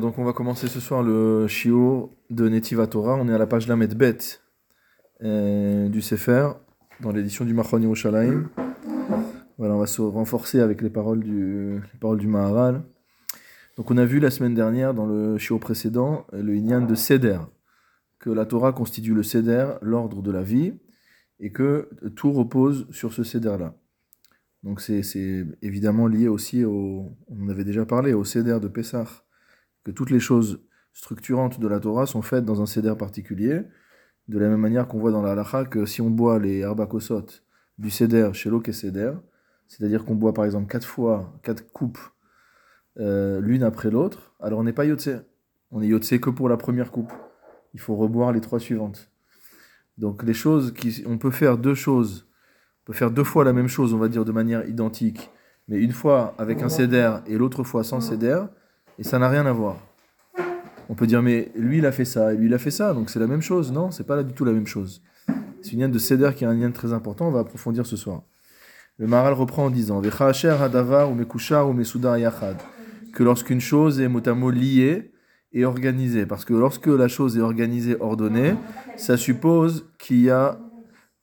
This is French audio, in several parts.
Donc on va commencer ce soir le Shiur de Netiva Torah. On est à la page Lamed Bet euh, du Sefer, dans l'édition du Machon Yerushalayim. Voilà, on va se renforcer avec les paroles du, Maharal. Donc on a vu la semaine dernière, dans le Shiur précédent, le Inyan de Seder, que la Torah constitue le Seder, l'ordre de la vie, et que tout repose sur ce Seder-là. Donc c'est évidemment lié aussi au, on avait déjà parlé, au Seder de Pessah, que toutes les choses structurantes de la Torah sont faites dans un Seder particulier, de la même manière qu'on voit dans la halacha que si on boit les arbakosot du Seder chez l'Ok Seder, c'est-à-dire qu'on boit par exemple quatre fois, quatre coupes euh, l'une après l'autre, alors on n'est pas yotse. On est yotse que pour la première coupe. Il faut reboire les trois suivantes. Donc les choses qui, on peut faire deux choses peut faire deux fois la même chose, on va dire, de manière identique, mais une fois avec un céder et l'autre fois sans céder, et ça n'a rien à voir. On peut dire, mais lui, il a fait ça, et lui, il a fait ça, donc c'est la même chose. Non, c'est pas là du tout la même chose. C'est une lien de céder qui est un lien très important, on va approfondir ce soir. Le Maral reprend en disant, hadavar ou mekushar ou yachad, que lorsqu'une chose est mot à mot liée et organisée, parce que lorsque la chose est organisée, ordonnée, ça suppose qu'il y a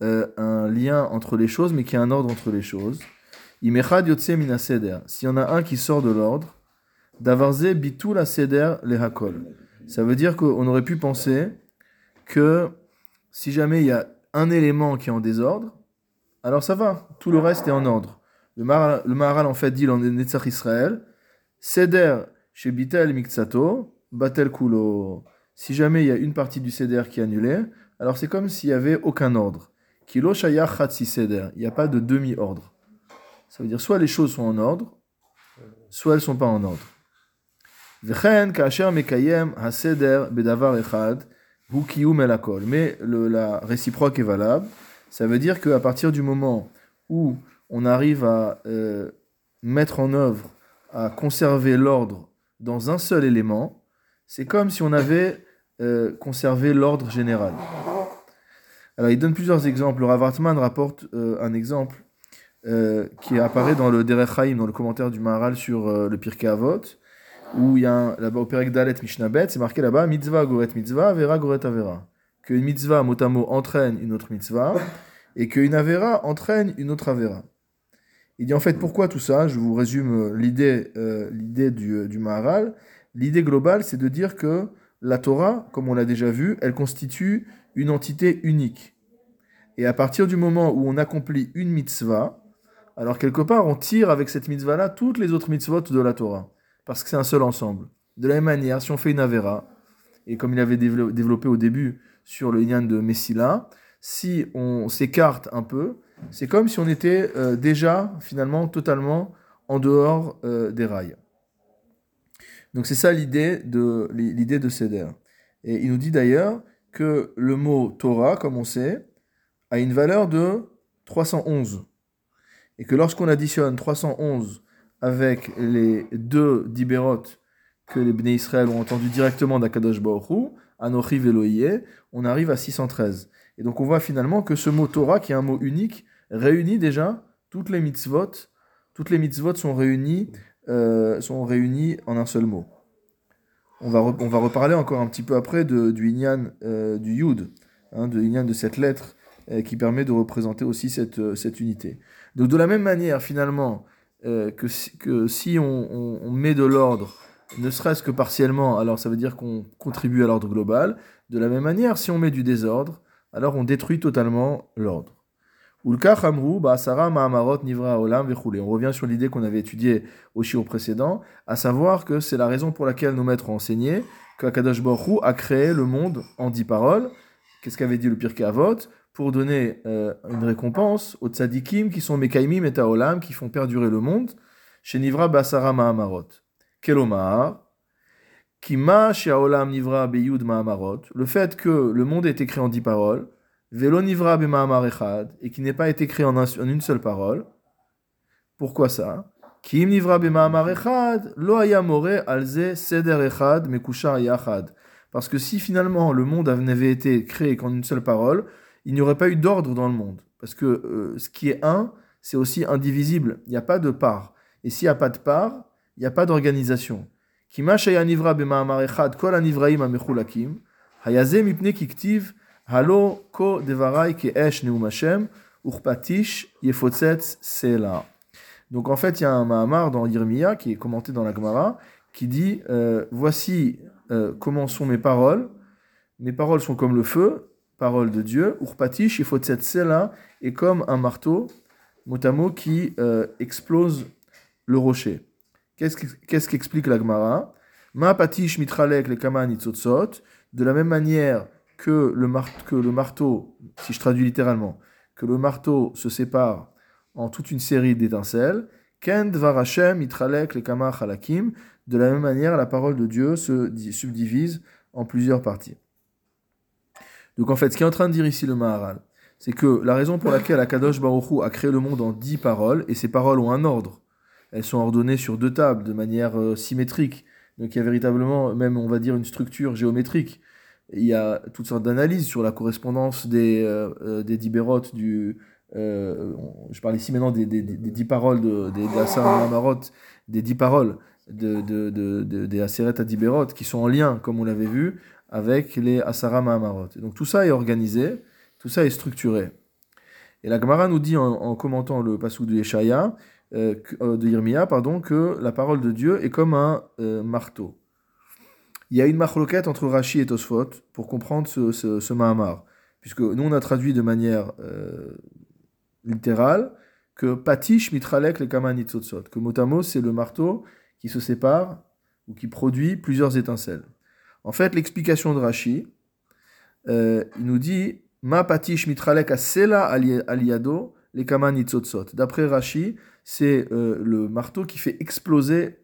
euh, un lien entre les choses, mais qu'il y a un ordre entre les choses. S'il y en a un qui sort de l'ordre, d'avarze bitul la seder le hakol. Ça veut dire qu'on aurait pu penser que si jamais il y a un élément qui est en désordre, alors ça va, tout le reste est en ordre. Le Maharal, en fait dit dans Netzach Israël, Seder chez Bitel Miktsato, Batel Kulo. Si jamais il y a une partie du Seder qui est annulée, alors c'est comme s'il n'y avait aucun ordre. Il n'y a pas de demi-ordre. Ça veut dire soit les choses sont en ordre, soit elles ne sont pas en ordre. Mais le, la réciproque est valable. Ça veut dire qu'à partir du moment où on arrive à euh, mettre en œuvre, à conserver l'ordre dans un seul élément, c'est comme si on avait euh, conservé l'ordre général. Alors, il donne plusieurs exemples. Le Rav rapporte euh, un exemple euh, qui apparaît dans le Derech Haïm, dans le commentaire du Maharal sur euh, le Pirkei Avot, où il y a là-bas au Perek Dalet Mishnabet, c'est marqué là-bas mitzvah goret mitzvah, vera goret avera. Qu'une mitzvah motamo entraîne une autre mitzvah et qu'une avera entraîne une autre avera. Il dit en fait pourquoi tout ça? Je vous résume l'idée l'idée du, du Maharal. L'idée globale, c'est de dire que la Torah, comme on l'a déjà vu, elle constitue une entité unique. Et à partir du moment où on accomplit une mitzvah, alors quelque part on tire avec cette mitzvah-là toutes les autres mitzvot de la Torah, parce que c'est un seul ensemble. De la même manière, si on fait une avera, et comme il avait développé au début sur le lien de Messila, si on s'écarte un peu, c'est comme si on était euh, déjà finalement totalement en dehors euh, des rails. Donc c'est ça l'idée de l'idée de Seder. Et il nous dit d'ailleurs que le mot Torah, comme on sait, a une valeur de 311. Et que lorsqu'on additionne 311 avec les deux dibérot que les Bnei Israël ont entendu directement d'Akadosh Baruch Anochi Veloïe, on arrive à 613. Et donc on voit finalement que ce mot Torah, qui est un mot unique, réunit déjà toutes les mitzvot. Toutes les mitzvot sont réunies euh, sont réunis en un seul mot. On va, on va reparler encore un petit peu après de, du Inyan euh, du Yud, hein, de Inyan de cette lettre euh, qui permet de représenter aussi cette, cette unité. Donc de la même manière, finalement, que, si, que si on, on met de l'ordre, ne serait-ce que partiellement, alors ça veut dire qu'on contribue à l'ordre global. De la même manière, si on met du désordre, alors on détruit totalement l'ordre. Bah, on revient sur l'idée qu'on avait étudiée au shiur précédent, à savoir que c'est la raison pour laquelle nos maîtres ont enseigné qu'Akadosh Baruch a créé le monde en dix paroles. Qu'est-ce qu'avait dit le Pirkei Avot Pour donner euh, une récompense aux tzadikim qui sont Mekaimim et Taolam, qui font perdurer le monde. Chez Nivra Basara Mahamarot. Kelomar. Kima Olam Nivra Beyud Mahamarot. Le fait que le monde ait été créé en dix paroles Velo Nivra Bema'amar Echad, et qui n'ait pas été créé en, un, en, une seule parole. Pourquoi ça? Kim Nivra Bema'amar Echad, Lo Ayamore Alze Seder Echad, Mekushar Yachad. Parce que si finalement le monde n'avait été créé qu'en une seule parole, il n'y aurait pas eu d'ordre dans le monde. Parce que euh, ce qui est un, c'est aussi indivisible. Il n'y a pas de part. Et s'il n'y a pas de part, il n'y a pas d'organisation. Kima Shaya Nivra Bema'amar Echad, Kol Anivraim Amechulakim, Hayazem Ipne Kiktiv, Halo ko devarai ke esh neumashem, urpatish yefotzetz sela. Donc en fait, il y a un Mahamar dans Yirmiya qui est commenté dans la Gemara qui dit euh, Voici euh, comment sont mes paroles. Mes paroles sont comme le feu, parole de Dieu, urpatish yefotzetz sela, et comme un marteau, motamo, qui euh, explose le rocher. Qu'est-ce qu'explique qu la Gemara? Ma patish mitralek le kama De la même manière, que le, marteau, si je traduis littéralement, que le marteau se sépare en toute une série d'étincelles. Ken dvar itralek le kamar halakim. De la même manière, la parole de Dieu se subdivise en plusieurs parties. Donc en fait, ce qui est en train de dire ici le Maharal, c'est que la raison pour laquelle Akadosh Baruch a créé le monde en dix paroles, et ces paroles ont un ordre, elles sont ordonnées sur deux tables de manière euh, symétrique, donc il y a véritablement même, on va dire, une structure géométrique. Il y a toutes sortes d'analyses sur la correspondance des, euh, euh, des du, euh, je parle ici maintenant des, des, des, dix paroles de, des, des des dix paroles de, de, de, des Aseret Adiberot qui sont en lien, comme on l'avait vu, avec les Asara Mahamarot. Donc tout ça est organisé, tout ça est structuré. Et la Gemara nous dit en, commentant le passage de Yeshaya, euh, de Yirmiya, pardon, que la parole de Dieu est comme un marteau. Il y a une marloquette entre Rashi et Tosfot pour comprendre ce, ce, Mahamar. Puisque nous, on a traduit de manière littéral que patish mitralek le kamanitzotzot, que motamo c'est le marteau qui se sépare ou qui produit plusieurs étincelles. En fait, l'explication de Rashi, euh, il nous dit ma patish mitralek asela aliado le. D'après Rashi, c'est euh, le marteau qui fait exploser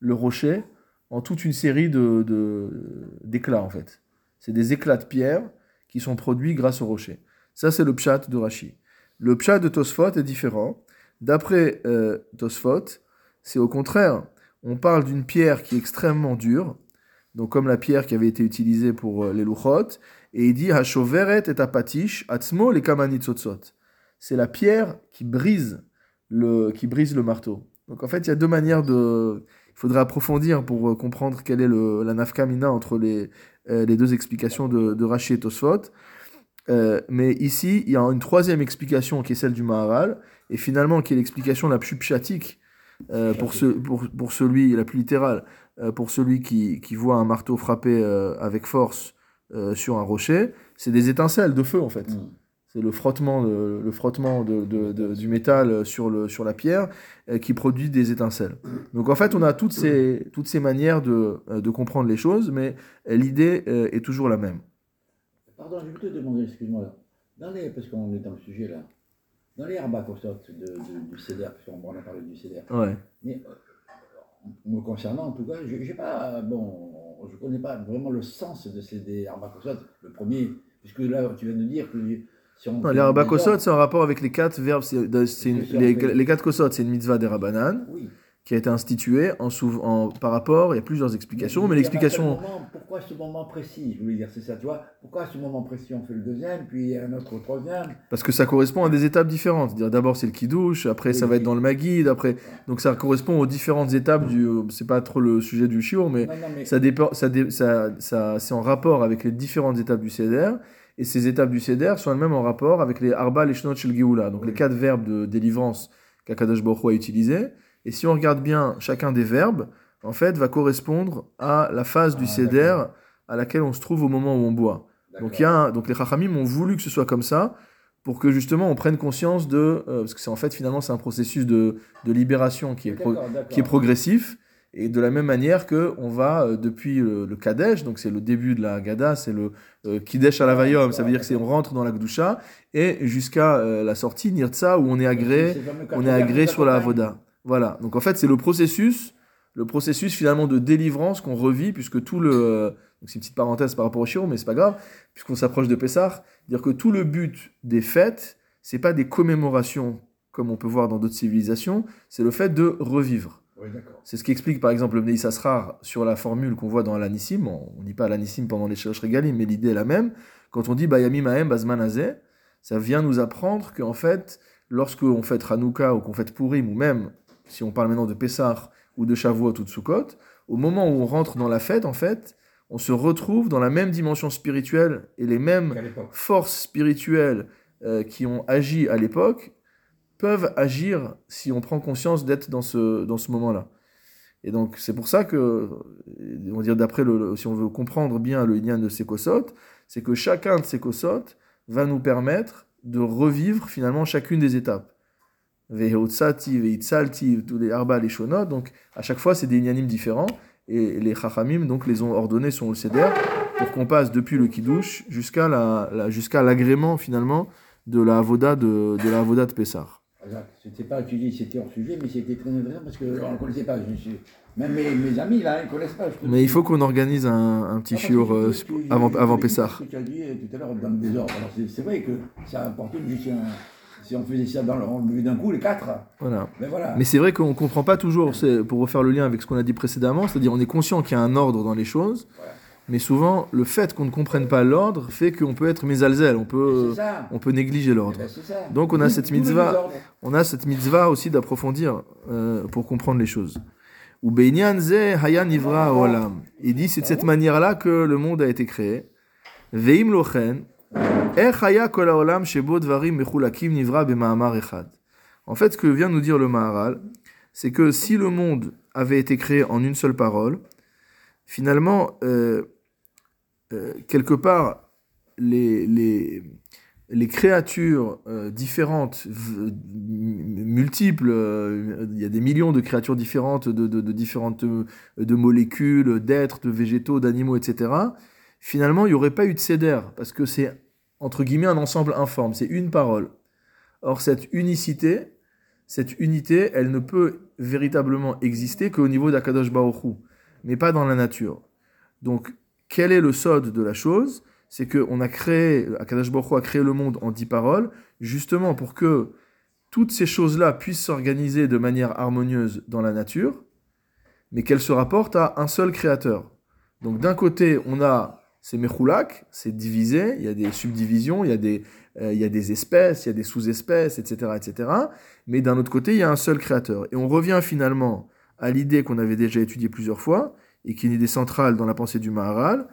le rocher en toute une série de, d'éclats en fait. C'est des éclats de pierre qui sont produits grâce au rocher. Ça, c'est le pshat de Rashi. Le pshat de Tosfot est différent. D'après euh, Tosfot, c'est au contraire, on parle d'une pierre qui est extrêmement dure, donc comme la pierre qui avait été utilisée pour euh, les louchot, et il dit Hashoveret et apatish atzmo kamanitzotzot. C'est la pierre qui brise le, qui brise le marteau. Donc en fait, il y a deux manières de. Il faudrait approfondir pour euh, comprendre quelle est le, la nafkamina entre les, euh, les deux explications de, de Rashi et Tosfot. Euh, mais ici, il y a une troisième explication qui est celle du Maharal, et finalement qui est l'explication la plus pchatique euh, pour, ce, pour, pour, celui, la plus littérale, euh, pour celui qui, qui, voit un marteau frapper avec force sur un rocher, c'est des étincelles de feu en fait. Mm. C'est le frottement, de, le frottement de, de, du métal sur, le, sur la pierre qui produit des étincelles. Donc en fait, on a toutes ces, toutes ces manières de, de comprendre les choses, mais l'idée est toujours la même. Pardon, je vais te demander, excuse-moi, dans les, parce qu'on est dans le sujet là, dans les arbacosot de, de, du CEDER, parce qu'on a parlé du CEDER, ouais. mais euh, me concernant en tout cas, je ne pas, bon, je connais pas vraiment le sens de ces arbacosot. Le premier, puisque là tu viens de dire que si on. Non, les c'est en rapport avec les quatre verbes, c'est, les, les, quatre kosot, c'est une mitzvah des rabanan. Oui. qui a été institué en, en, par rapport, il y a plusieurs explications, mais, l'explication... Pourquoi ce moment précis? Je voulais dire, c'est ça, tu vois. Pourquoi à ce moment précis on fait le deuxième, puis un autre au troisième? Parce que ça correspond à des étapes différentes. D'abord c'est le kidouche, après ça va être dans le maguide, après... Donc ça correspond aux différentes étapes du... C'est pas trop le sujet du shiur, mais, ça, dépend, ça, ça, ça c'est en rapport avec les différentes étapes du seder, et ces étapes du seder sont elles-mêmes en rapport avec les arba, les shnot, shel donc les quatre verbes de délivrance qu'Akadosh Baruch a utilisés, et si on regarde bien chacun des verbes, en fait, va correspondre à la phase du ah, à laquelle on se trouve au moment où on boit. Donc, il y a donc les Chachamim ont voulu que ce soit comme ça pour que justement on prenne conscience de. Euh, parce que c'est en fait finalement c'est un processus de, de libération qui est, qui est progressif. Et de la même manière que on va euh, depuis le, Kadesh, donc c'est le début de la Gada, c'est le euh, Kidesh à la Vayom, ça veut dire que c'est on rentre dans la Gdusha, et jusqu'à la sortie Nirtsa où on est agréé, on est agréé sur la Avoda. Voilà. Donc en fait, c'est le processus, le processus finalement de délivrance qu'on revit, puisque tout le. c'est une petite parenthèse par rapport au Chiro, mais c'est pas grave, puisqu'on s'approche de Pessah, dire que tout le but des fêtes, c'est pas des commémorations comme on peut voir dans d'autres civilisations, c'est le fait de revivre. C'est ce qui explique par exemple le Bnei Sasrar sur la formule qu'on voit dans l'Anissim. On ne dit pas l'Anissim pendant les Shalosh Regalim, mais l'idée est la même. Quand on dit Bayami Mahem Bazman ça vient nous apprendre qu'en fait, lorsque on fête Hanouka ou qu'on fête Purim, ou même si on parle maintenant de Pessah ou de Shavuot ou de Sukkot, au moment où on rentre dans la fête, en fait, on se retrouve dans la même dimension spirituelle et les mêmes forces spirituelles euh, qui ont agi à l'époque peuvent agir si on prend conscience d'être dans ce, dans ce moment-là. Et donc, c'est pour ça que, on va dire d'après, le, si on veut comprendre bien le lien de ces c'est que chacun de ces va nous permettre de revivre finalement chacune des étapes. Vehotsati, Veitsalti, tous les arba, les shonot, donc à chaque fois c'est des inyanim différents, et les chachamim donc les ont ordonnés sur le seder pour qu'on passe depuis le kiddush jusqu'à la- jusqu'à l'agrément finalement de la avoda de, de la avoda de Pessah. Exact. C'était pas étudié, c'était hors sujet, mais c'était très intéressant parce qu'on ne connaissait pas. Je suis- Même mes, mes amis là, ils ne connaissent pas. Mais il faut qu'on organise un, un petit Ah, shiur euh, avant, avant Pessah. Ce que tu as dit tout à l'heure dans le désordre. Alors c'est c'est vrai que ça juste un. Si on faisait ça dans le, on buvait d'un coup, les quatre, Voilà. ben voilà. Mais c'est vrai qu'on ne comprend pas toujours, c'est pour refaire le lien avec ce qu'on a dit précédemment, c'est-à-dire on est conscient qu'il y a un ordre dans les choses, Voilà. Mais souvent le fait qu'on ne comprenne pas l'ordre fait qu'on peut être mésalzel, on peut, on peut négliger Eh l'ordre. ben, c'est ça. Donc, on a cette mitzvah. On a cette mitzvah aussi d'approfondir euh, pour comprendre les choses. Ou Beinyan ze haya nivra olam. Il dit c'est de cette manière-là que le monde a été créé. Veim lochen. kol shebo dvarim mechulakim nivra bema'amar echad. En fait, ce que vient nous dire le Maharal, c'est que si le monde avait été créé en une seule parole, finalement, euh, euh, quelque part, les, les, créatures euh, différentes, multiples, euh, il y a des millions de créatures différentes, de, de, différentes de molécules, d'êtres, de végétaux, d'animaux, etc. Finalement, il n'y aurait pas eu de cédère, parce que c'est, entre guillemets, un ensemble informe, c'est une parole. Or, cette unicité, cette unité, elle ne peut véritablement exister qu'au niveau d'Akadosh Hu, mais pas dans la nature. Donc, quel est le sod de la chose C'est qu'on a créé, Akadosh Baruch Hu a créé le monde en dix paroles, justement pour que toutes ces choses-là puissent s'organiser de manière harmonieuse dans la nature, mais qu'elles se rapportent à un seul créateur. Donc, d'un côté, on a ces Mechulak, c'est divisé, il y a des subdivisions, il y a des, euh, il y a des espèces, il y a des sous-espèces, etc., etc. Mais d'un autre côté, il y a un seul créateur. Et on revient finalement à l'idée qu'on avait déjà étudiée plusieurs fois, et qui est une idée centrale dans la pensée du Maharal,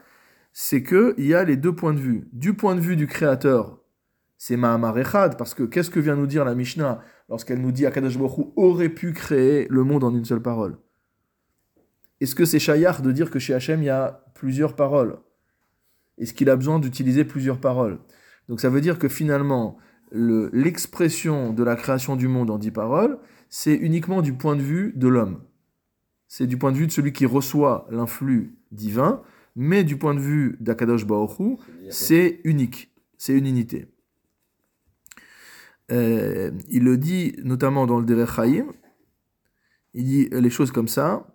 c'est qu'il y a les deux points de vue. Du point de vue du créateur, c'est Mahamar Echad, parce que qu'est-ce que vient nous dire la Mishnah lorsqu'elle nous dit Akadosh Baruch aurait pu créer le monde en une seule parole? Est-ce que c'est Shayar de dire que chez Hachem, il y a plusieurs paroles? Est-ce qu'il a besoin d'utiliser plusieurs paroles? Donc ça veut dire que finalement, le- l'expression de la création du monde en dix paroles, c'est uniquement du point de vue de l'homme. C'est du point de vue de celui qui reçoit l'influx divin, mais du point de vue d'Akadosh Hu, c'est unique, c'est une unité. Euh, il le dit notamment dans le Derech Chaim, il dit les choses comme ça.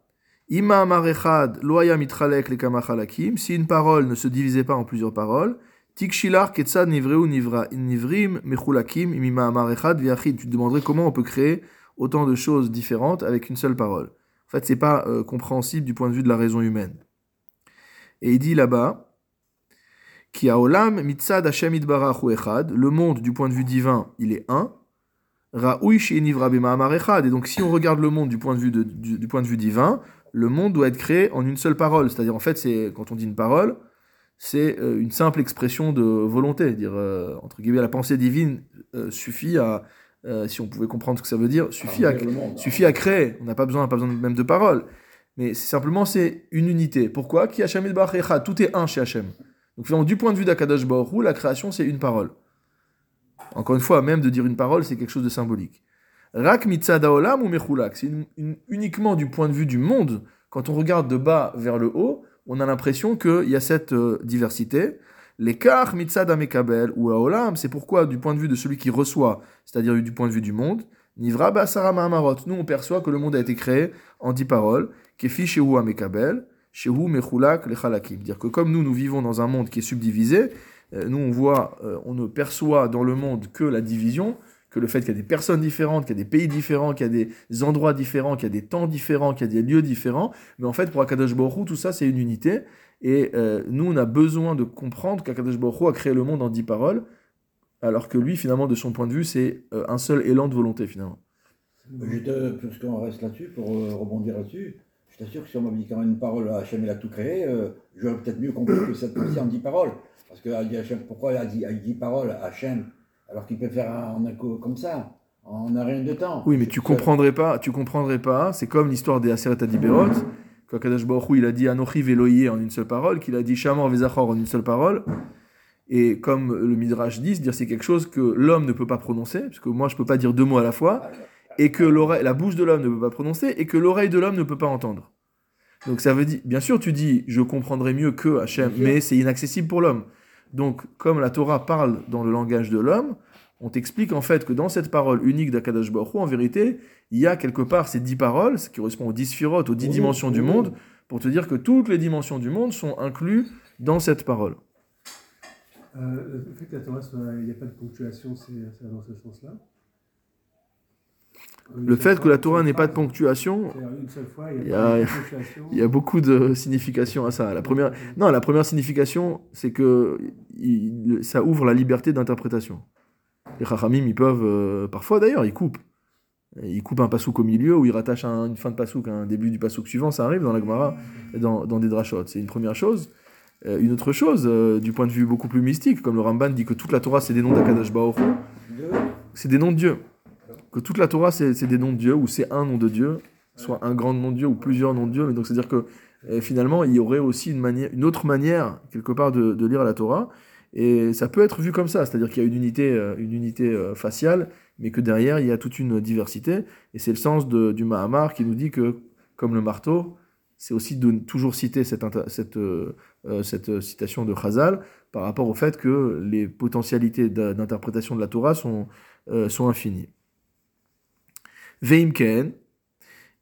Ima amar echad lo haya mitralek le kama chalakim. Si une parole ne se divisait pas en plusieurs paroles, tikshilar ketzad nivreu nivra nivrim mechulakim imima viachid. Tu te demanderais comment on peut créer autant de choses différentes avec une seule parole. En fait, c'est pas euh, compréhensible du point de vue de la raison humaine. Et il dit là-bas, qui olam mitzad Hashem echad, le monde du point de vue divin, il est un. Echad. Et donc, si on regarde le monde du point de vue, de- du, du point de vue divin, le monde doit être créé en une seule parole. C'est-à-dire, en fait, c'est quand on dit une parole, c'est euh, une simple expression de volonté. Dire, euh, entre guillemets, la pensée divine euh, suffit à, euh, si on pouvait comprendre ce que ça veut dire, suffit à, Arrondir le monde. suffit à créer. On n'a pas besoin, pas besoin même de paroles. Mais simplement, c'est une unité. Pourquoi? Qui Yitbarach Echad. Tout est un chez Hashem. Donc, finalement, du point de vue d'Akadosh Baruch la création, c'est une parole. Encore une fois, même de dire une parole, c'est quelque chose de symbolique. Rak mitzad haolam ou mechulak? C'est uniquement du point de vue du monde. Quand on regarde de bas vers le haut, on a l'impression qu'il y a cette euh, diversité. L'écart mitzad amekabel ou haolam, c'est pourquoi, du point de vue de celui qui reçoit, c'est-à-dire du point de vue du monde, nivra basara ma'amarot. Nous, on perçoit que le monde a été créé en dix paroles. Kefi shehu amekabel, shehu mechulak lechalakim. Dire que comme nous, nous vivons dans un monde qui est subdivisé, euh, nous, on voit, euh, on ne perçoit dans le monde que la division, que le fait qu'il y a des personnes différentes, qu'il y a des pays différents, qu'il y a des endroits différents, qu'il y a des temps différents, qu'il y a des lieux différents. Mais en fait, pour Akadosh Hu, tout ça, c'est une unité. Et euh, nous, on a besoin de comprendre qu'Akadosh Baruch Hu a créé le monde en dix paroles, alors que lui, finalement, de son point de vue, c'est euh, un seul élan de volonté, finalement. Je te, puisqu'on reste là-dessus, pour euh, rebondir là-dessus, je t'assure que si on m'avait dit quand même une parole à Hachem, il a tout créé, j'aurais peut-être mieux compris que cette fois-ci en dix paroles. Parce que Hachem, pourquoi il a dit, dit paroles à Hachem alors qu'il peut faire un, un coup comme ça, en un rien de temps? Oui, mais tu comprendrais pas, tu comprendrais pas. C'est comme l'histoire des Aseret Adiberot, quand Kadosh Baruch Hu, il a dit Anochi Veloye en une seule parole, qu'il a dit Shamor Vezachor en une seule parole. Et comme le Midrash dit, dire c'est quelque chose que l'homme ne peut pas prononcer, parce que moi je peux pas dire deux mots à la fois, et que la bouche de l'homme ne peut pas prononcer, et que l'oreille de l'homme ne peut pas entendre. Donc ça veut dire, bien sûr, tu dis je comprendrai mieux que Hachem, mais c'est inaccessible pour l'homme. Donc, comme la Torah parle dans le langage de l'homme, on t'explique en fait que dans cette parole unique d'Akadash Baruch en vérité, il y a quelque part ces dix paroles, ce qui correspond aux dix sphirotes, aux dix Oui, dimensions du monde, pour te dire que toutes les dimensions du monde sont incluses dans cette parole. Euh, le fait que la Torah. Il n'y a pas de ponctuation, c'est dans ce sens-là. Le fait que la Torah n'ait pas de ponctuation, il y a il y a beaucoup de significations à ça. La première, non, la première signification, c'est que ça ouvre la liberté d'interprétation. Les Chachamim, ils peuvent, euh, parfois d'ailleurs, ils coupent. Ils coupent un pasouk au milieu ou ils rattachent un- une fin de pasouk à un début du pasouk suivant. Ça arrive dans la Gemara, dans, des drachot. C'est une première chose. Euh, une autre chose, euh, du point de vue beaucoup plus mystique, comme le Ramban dit que toute la Torah, c'est des noms d'Akadash Deux. c'est des noms de Dieu. Que toute la Torah, c'est des noms de Dieu, ou c'est un nom de Dieu, soit un grand nom de Dieu ou plusieurs noms de Dieu. Donc, c'est-à-dire que finalement, il y aurait aussi une, manière, une autre manière, quelque part, de lire la Torah. Et ça peut être vu comme ça, c'est-à-dire qu'il y a une unité, euh, une unité euh, faciale, mais que derrière, il y a toute une diversité. Et c'est le sens du Mahamar qui nous dit que, comme le marteau, c'est aussi de toujours citer cette, cette, euh, cette citation de Chazal par rapport au fait que les potentialités d'interprétation de la Torah sont, sont infinies. Veimken,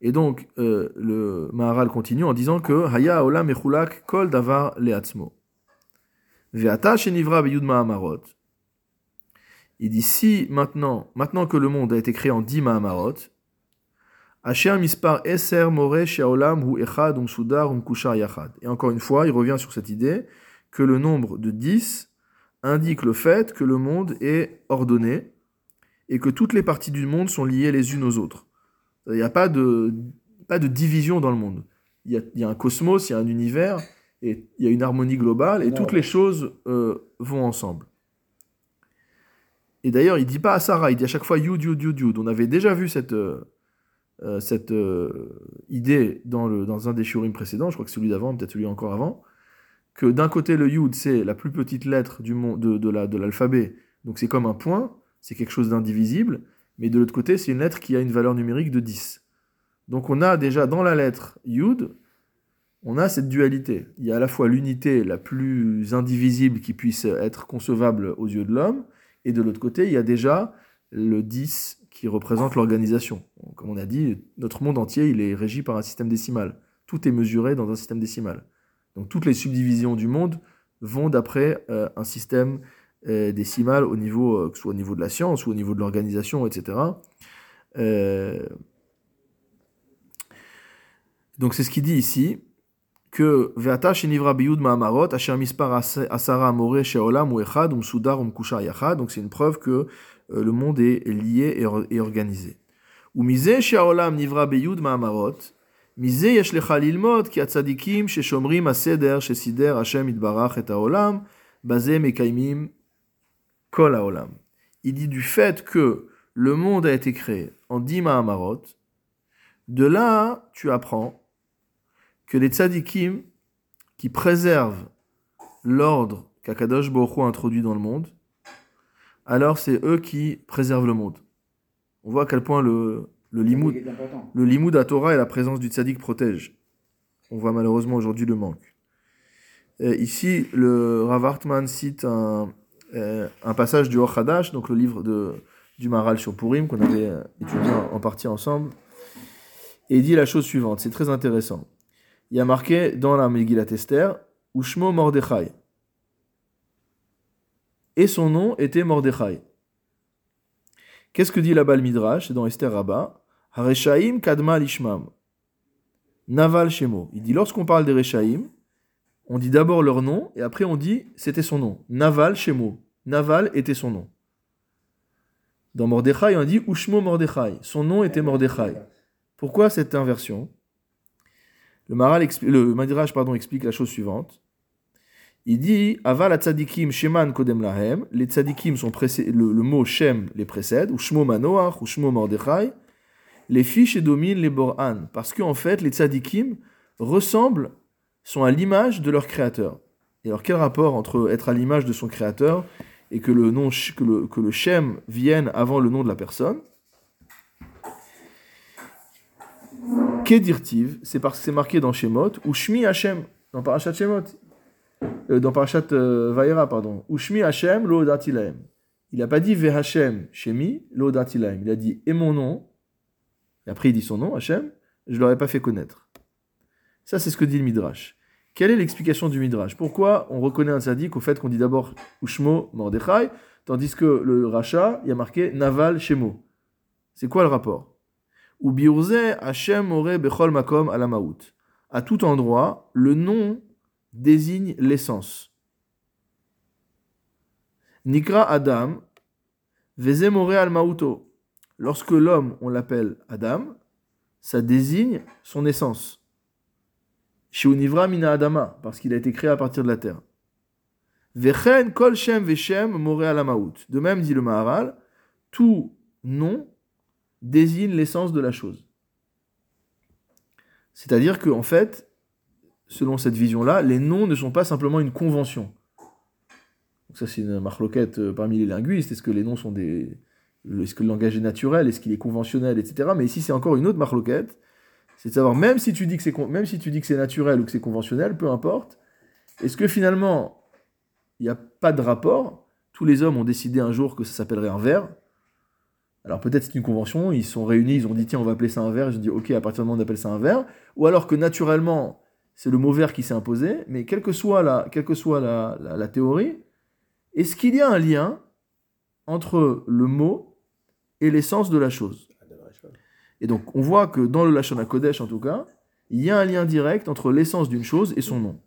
et donc le Maharal continue en disant que Haya olam echulak kol davar leatzmo. Veata shenivra beyud ma'amarot. Il dit si maintenant, maintenant que le monde a été créé en dix ma'amarot, Asher mispar eser more she'olam hu echad um sudar um kushar yachad. Et encore une fois, il revient sur cette idée que le nombre de 10 indique le fait que le monde est ordonné et que toutes les parties du monde sont liées les unes aux autres. Il n'y a pas de, pas de division dans le monde. Il y a un cosmos, il y a un univers, et il y a une harmonie globale, et Non. toutes les choses euh, vont ensemble. Et d'ailleurs, il dit pas à Sarah, il dit à chaque fois Yud, Yud, Yud, Yud. On avait déjà vu cette, euh, euh, cette euh, idée dans, le, dans un des shurim précédents, je crois que celui d'avant, peut-être celui encore avant, que d'un côté, le Yud, c'est la plus petite lettre du monde, de, de, la, de l'alphabet, donc c'est comme un point, c'est quelque chose d'indivisible, mais de l'autre côté, c'est une lettre qui a une valeur numérique de 10. Donc on a déjà dans la lettre Yud, on a cette dualité. Il y a à la fois l'unité la plus indivisible qui puisse être concevable aux yeux de l'homme, et de l'autre côté, il y a déjà le 10 qui représente l'organisation. Comme on a dit, notre monde entier, il est régi par un système décimal. Tout est mesuré dans un système décimal. Donc toutes les subdivisions du monde vont d'après euh, un système euh, décimal au niveau, euh, que ce soit au niveau de la science ou au niveau de l'organisation, etc. Donc c'est ce qu'il dit ici que Veata Shenivra Biyud Mahamarot, Asher Mispar Asara Amore Sheolam ou Echad, Um Sudar, Um Yachad. Donc c'est une preuve que euh, le monde est lié et, organisé. Ou Mise Sheolam Nivra Biyud Mahamarot, Mise Yesh Lilmot, Ki Atzadikim, Sheshomrim Aseder, Shesider, Hashem Idbarach et Haolam, Bazem Ekaimim, Kol Haolam. Il dit du fait que le monde a été créé en dix Mahamarot, de là tu apprends que les tzadikim qui préservent l'ordre qu'Akadosh Baruch a introduit dans le monde, alors c'est eux qui préservent le monde. On voit à quel point le, le limoud, le limoud à Torah et la présence du tzaddik protègent. On voit malheureusement aujourd'hui le manque. Et ici, le Rav Hartman cite un, euh, un passage du Hadash, donc le livre de, du Maral sur Purim, qu'on avait euh, étudié en, en partie ensemble. Et il dit la chose suivante, c'est très intéressant. Il y a marqué dans la Megillat Esther, Ushmo Mordechai. Et son nom était Mordechai. Qu'est-ce que dit là-bas le Midrash dans Esther Rabbah? Hareshaim kadma lishmam. Naval shemo. Il dit lorsqu'on parle des Reshaim, on dit d'abord leur nom et après on dit c'était son nom. Naval shemo. Naval était son nom. Dans Mordechai, on dit Ushmo Mordechai. Son nom était Mordechai. Pourquoi cette inversion? Le, Maral expli- le explique la chose suivante. Il dit Aval la tzadikim sheman kodem lahem. Les tzadikim sont précé- le, mot shem les précède, ou shmo manoach, ou shmo mordechai. Les fiches et dominent les boran. Parce qu'en fait, les tzadikim ressemblent, sont à l'image de leur créateur. Et alors, quel rapport entre être à l'image de son créateur et que le, nom, que le, que le shem vienne avant le nom de la personne? Kedirtiv, c'est parce que c'est marqué dans Shemot, ou Shmi Hashem, dans Parashat Shemot, euh, dans Parashat euh, pardon, ou Shmi Hashem lo odati lahem. Il n'a pas dit Ve Hashem Shemi lo odati lahem. Il a dit et mon nom, et après il dit son nom, Hashem, je ne l'aurais pas fait connaître. Ça, c'est ce que dit le Midrash. Quelle est l'explication du Midrash? Pourquoi on reconnaît un sadique au fait qu'on dit d'abord Ushmo Mordechai, tandis que le rachat, il y a marqué Naval Shemo C'est quoi le rapport? Ou Hashem ore bechol makom alamaout. À tout endroit, le nom désigne l'essence. Nikra Adam, vezemore al mauto. Lorsque l'homme, on l'appelle Adam, ça désigne son essence. Shiunivra mina Adama, parce qu'il a été créé à partir de la terre. Vechen kol shem veshem more al amaout. De même, dit le Maharal, tout nom désigne l'essence de la chose. C'est-à-dire que, en fait, selon cette vision-là, les noms ne sont pas simplement une convention. Donc ça, c'est une marloquette euh, parmi les linguistes. Est-ce que les noms sont des. Est-ce que le langage est naturel? Est-ce qu'il est conventionnel? Etc. Mais ici, c'est encore une autre marloquette. C'est de savoir, même si tu dis que c'est même si tu dis que c'est naturel ou que c'est conventionnel, peu importe, est-ce que finalement, il n'y a pas de rapport? Tous les hommes ont décidé un jour que ça s'appellerait un verre. Alors peut-être c'est une convention, ils sont réunis, ils ont dit tiens on va appeler ça un verre, ils ont dit ok à partir du moment on appelle ça un verre, ou alors que naturellement c'est le mot verre qui s'est imposé, mais quelle que soit la, quelle que soit la, la- théorie, est-ce qu'il y a un lien entre le mot et l'essence de la chose? Et donc on voit que dans le Lashon HaKodesh en tout cas, il y a un lien direct entre l'essence d'une chose et son nom.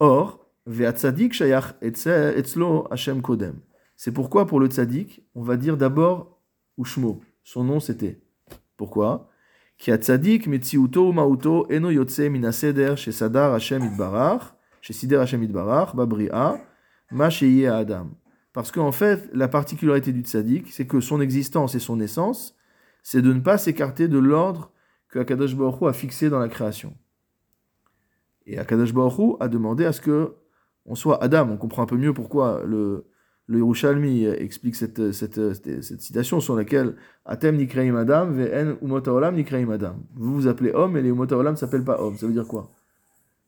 Or, Ve'atzadik shayach etzlo Hashem kodem. C'est pourquoi pour le tzaddik, on va dire d'abord Ushmo. Son nom c'était. Pourquoi? Ki tzaddik metziuto mauto eno yotze mina seder chez Sadar Hashem Sider Hashem Adam. Parce qu'en fait, la particularité du tzaddik, c'est que son existence et son essence, c'est de ne pas s'écarter de l'ordre que Akadosh Baruch a fixé dans la création. Et Akadosh Baruch a demandé à ce que on soit Adam. On comprend un peu mieux pourquoi le, le Yerushalmi explique cette, cette, cette, cette citation sur laquelle Atem nikreim Adam, ve'en umot haolam nikreim Adam. Vous vous appelez homme et les umot haolam ne s'appellent pas hommes. Ça veut dire quoi?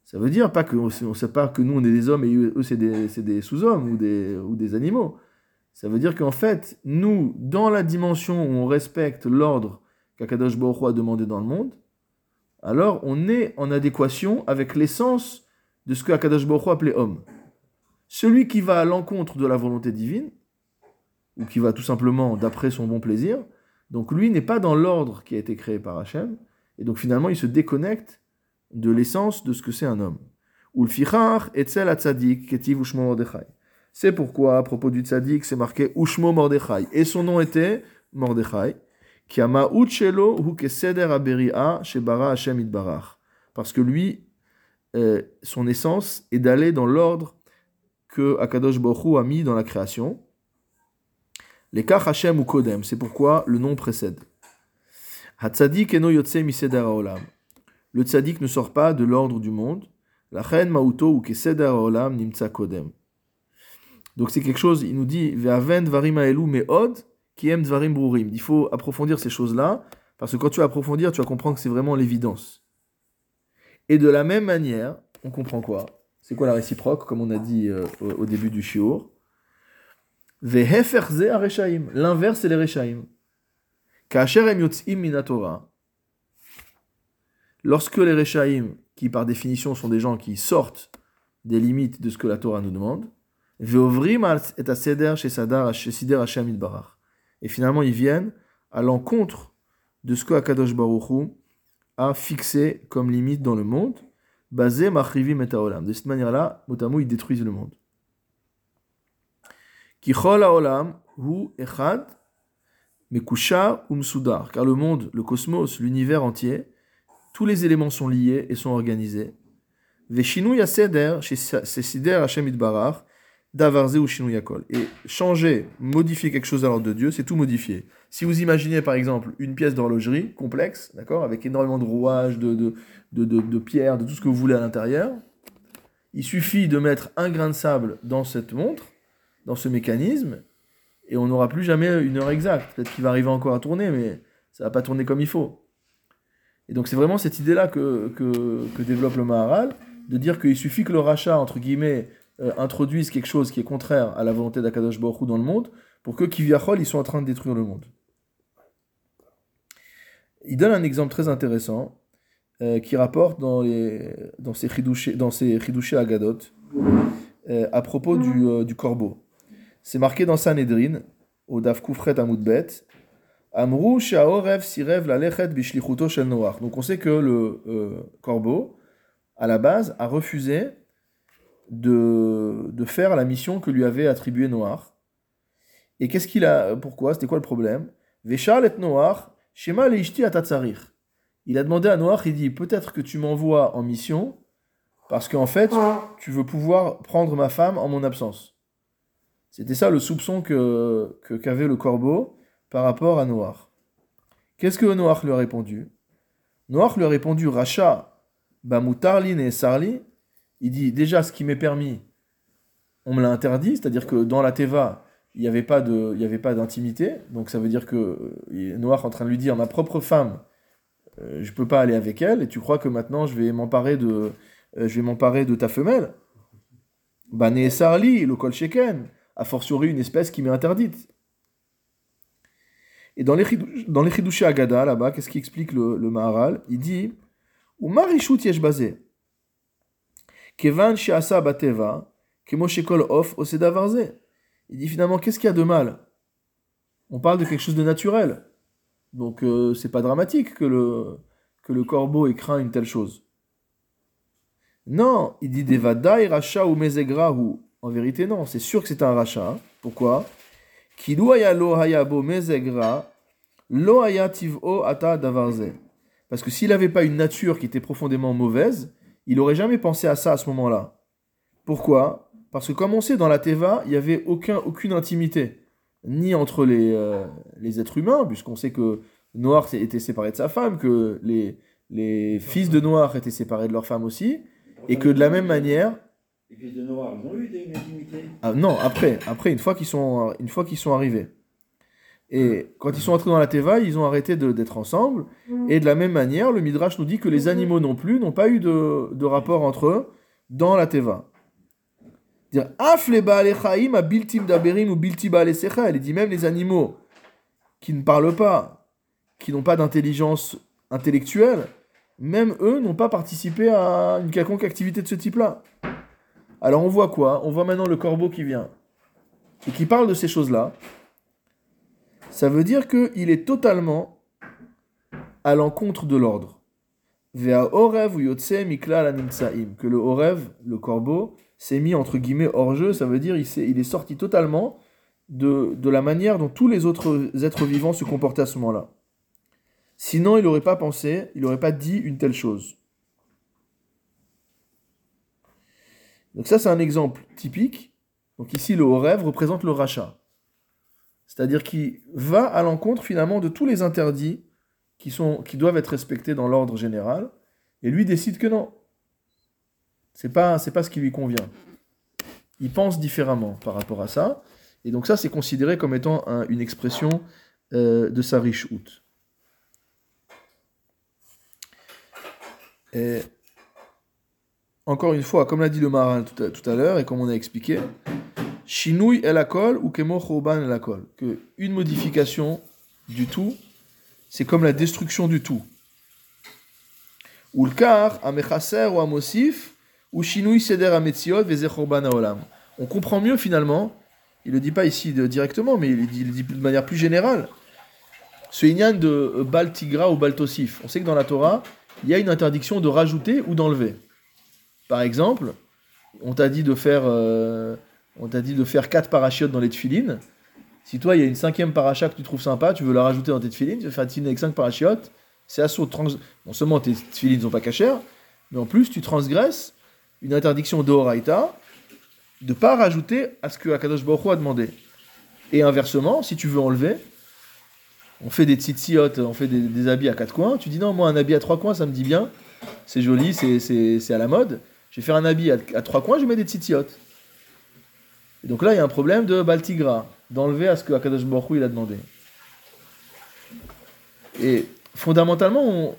Ça veut dire pas que on ne sait pas que nous on est des hommes et eux c'est des, des sous-hommes ou des, ou des animaux. Ça veut dire qu'en fait, nous, dans la dimension où on respecte l'ordre qu'Akadosh Baruch a demandé dans le monde, alors on est en adéquation avec l'essence de ce que Akadosh Baruch Hu appelait homme. Celui qui va à l'encontre de la volonté divine, ou qui va tout simplement d'après son bon plaisir, donc lui n'est pas dans l'ordre qui a été créé par Hachem, et donc finalement il se déconnecte de l'essence de ce que c'est un homme. C'est pourquoi à propos du tzadik c'est marqué ushmo mordechai, et son nom était Mordechai. Parce que lui, euh, son essence est d'aller dans l'ordre que Akadosh Baruch a mis dans la création. Les kach Hashem ou Kodem, c'est pourquoi le nom précède. Hatzadik eno haolam. Le tzadik ne sort pas de l'ordre du monde. La mauto ou keseder haolam nimtza Kodem. Donc c'est quelque chose, il nous dit, ve'aven dvarim haelu me'od brurim. Il faut approfondir ces choses-là, parce que quand tu vas approfondir, tu vas comprendre que c'est vraiment l'évidence. Et de la même manière, on comprend quoi? C'est quoi la réciproque, comme on a dit euh, au, début du shiur? L'inverse, c'est les minatora. Lorsque les reshaim, qui par définition sont des gens qui sortent des limites de ce que la Torah nous demande, et. Et finalement, ils viennent à l'encontre de ce que Akadosh Baruch Hu a fixé comme limite dans le monde, basé Machrivim et Haolam. De cette manière-là, Motamou, ils détruisent le monde. Kichol Haolam, Hu Echad, Mekusha Umsudar. Car le monde, le cosmos, l'univers entier, tous les éléments sont liés et sont organisés. Veshinu yaseder, c'est sider Hashem itbarach, d'avarze ou shinu yakol. Et changer, modifier quelque chose à l'ordre de Dieu, c'est tout modifier. Si vous imaginez par exemple une pièce d'horlogerie complexe, d'accord, avec énormément de rouages, de, de, de, de, pierres, de tout ce que vous voulez à l'intérieur, il suffit de mettre un grain de sable dans cette montre, dans ce mécanisme, et on n'aura plus jamais une heure exacte. Peut-être qu'il va arriver encore à tourner, mais ça va pas tourner comme il faut. Et donc c'est vraiment cette idée-là que, que, que, développe le Maharal, de dire qu'il suffit que le rachat, entre guillemets, euh, introduise quelque chose qui est contraire à la volonté d'Akadosh Baruch Hu dans le monde, pour que Kiviachol, ils sont en train de détruire le monde. Il donne un exemple très intéressant, euh, qui rapporte dans, les, dans ses chidouchés, dans ses Agadot, euh, à propos du, euh, du corbeau. C'est marqué dans Sanhedrin, au Daf Kufret Amoudbet, Amrou Shaorev Sirev Lalechet Bishlichuto Shel Noach. Donc on sait que le corbeau, à la base, a refusé de, de faire la mission que lui avait attribuée Noach. Et qu'est-ce qu'il a Pourquoi C'était quoi le problème? Veshal et Noach, Shema Leishti Atatzarir. Il a demandé à Noach, il dit Peut-être que tu m'envoies en mission parce qu'en fait, tu veux pouvoir prendre ma femme en mon absence. C'était ça le soupçon que qu'avait le corbeau par rapport à Noach. Qu'est-ce que Noach lui a répondu? Noach lui a répondu Racha, Bamutarlin et Sarli. Il dit déjà ce qui m'est permis, on me l'a interdit, c'est-à-dire que dans la Teva, il n'y avait pas d'intimité, donc ça veut dire que Noach est en train de lui dire ma propre femme, euh, je peux pas aller avec elle, et tu crois que maintenant je vais m'emparer de, euh, ta femelle? Bané Sarli, le kol sheken, a fortiori une espèce qui m'est interdite. Et dans les, dans les Agada, là-bas, qu'est-ce qui explique le, Maharal? Il dit Ou marishut yesh. Il dit finalement, qu'est-ce qu'il y a de mal? On parle de quelque chose de naturel. Donc euh, c'est pas dramatique que le, corbeau ait craint une telle chose. Non, il dit Devadai racha ou mezegrahu. En vérité, non, c'est sûr que c'est un rachat. Pourquoi? Parce que s'il n'avait pas une nature qui était profondément mauvaise, il n'aurait jamais pensé à ça à ce moment-là. Pourquoi? Parce que comme on sait, dans la Teva, il n'y avait aucun, aucune intimité, ni entre les, euh, les êtres humains, puisqu'on sait que Noir était séparé de sa femme, que les, les fils de Noir étaient séparés de leur femme aussi, et que de la même manière, Les fils de Noir, ils ont eu des- une intimité ah, non, après, après une, fois qu'ils sont, une fois qu'ils sont arrivés. Et quand ils sont entrés dans la Teva, ils ont arrêté d'être ensemble. Et de la même manière, le Midrash nous dit que les animaux non plus n'ont pas eu de, de rapport entre eux dans la Teva. Dire biltim daberim ou. Il dit même les animaux qui ne parlent pas, qui n'ont pas d'intelligence intellectuelle, même eux n'ont pas participé à une quelconque activité de ce type-là. Alors on voit quoi? On voit maintenant le corbeau qui vient et qui parle de ces choses-là. Ça veut dire qu'il est totalement à l'encontre de l'ordre. Que le orev, le corbeau, s'est mis entre guillemets hors jeu, ça veut dire il, est sorti totalement de, de la manière dont tous les autres êtres vivants se comportaient à ce moment-là. Sinon, il n'aurait pas pensé, il n'aurait pas dit une telle chose. Donc ça, c'est un exemple typique. Donc ici, le haut représente le rachat. C'est-à-dire qu'il va à l'encontre finalement de tous les interdits qui, doivent être respectés dans l'ordre général, et lui décide que non. C'est pas, pas ce qui lui convient. Il pense différemment par rapport à ça, et donc ça, c'est considéré comme étant un- une expression euh, de sa riche out. Et encore une fois, comme l'a dit le Maharal tout à, tout à l'heure et comme on a expliqué, Shinui el akol ou kemo chorban el akol. Que une modification du tout, c'est comme la destruction du tout. Ou le amechaser ou amosif, ou shinui seder ametziot veze chorban haolam. On comprend mieux finalement, il le dit pas ici directement, mais il le dit, de manière plus générale, ce inyan de euh, bal tigra ou bal tosif. On sait que dans la Torah, il y a une interdiction de rajouter ou d'enlever. Par exemple, on t'a dit de faire, euh, on t'a dit de faire quatre parachutes dans les tefilines. Si toi, il y a une cinquième paracha que tu trouves sympa, tu veux la rajouter dans tes tefilines, tu veux faire une avec cinq parachutes, c'est assaut. Trans... Non seulement tes filles ne sont pas cachères, mais en plus tu transgresses une interdiction d'Oraita de ne pas rajouter à ce que Akadosh a demandé. Et inversement, si tu veux enlever, on fait des tzitzit, on fait des, habits à quatre coins. Tu dis non, moi un habit à trois coins, ça me dit bien, c'est joli, c'est à la mode. Je vais faire un habit à, trois coins, je mets des tzitzit. Et donc là, il y a un problème de Baltigra, d'enlever à ce que Akadosh Baruch il a demandé. Et fondamentalement,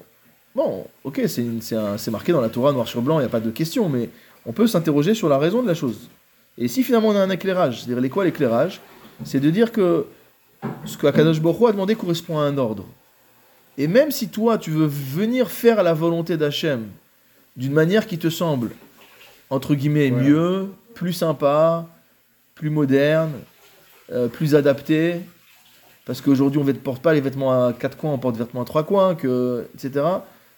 bon, ok, c'est marqué dans la Torah noir sur blanc, il n'y a pas de question, mais on peut s'interroger sur la raison de la chose. Et si finalement on a un éclairage, c'est-à-dire les quoi l'éclairage C'est de dire que ce que Akadosh Baruch a demandé correspond à un ordre. Et même si toi, tu veux venir faire la volonté d'Hachem d'une manière qui te semble, entre guillemets, mieux, plus sympa, plus moderne, euh, plus adapté, parce qu'aujourd'hui on ne porte pas les vêtements à quatre coins, on porte des vêtements à trois coins, etc.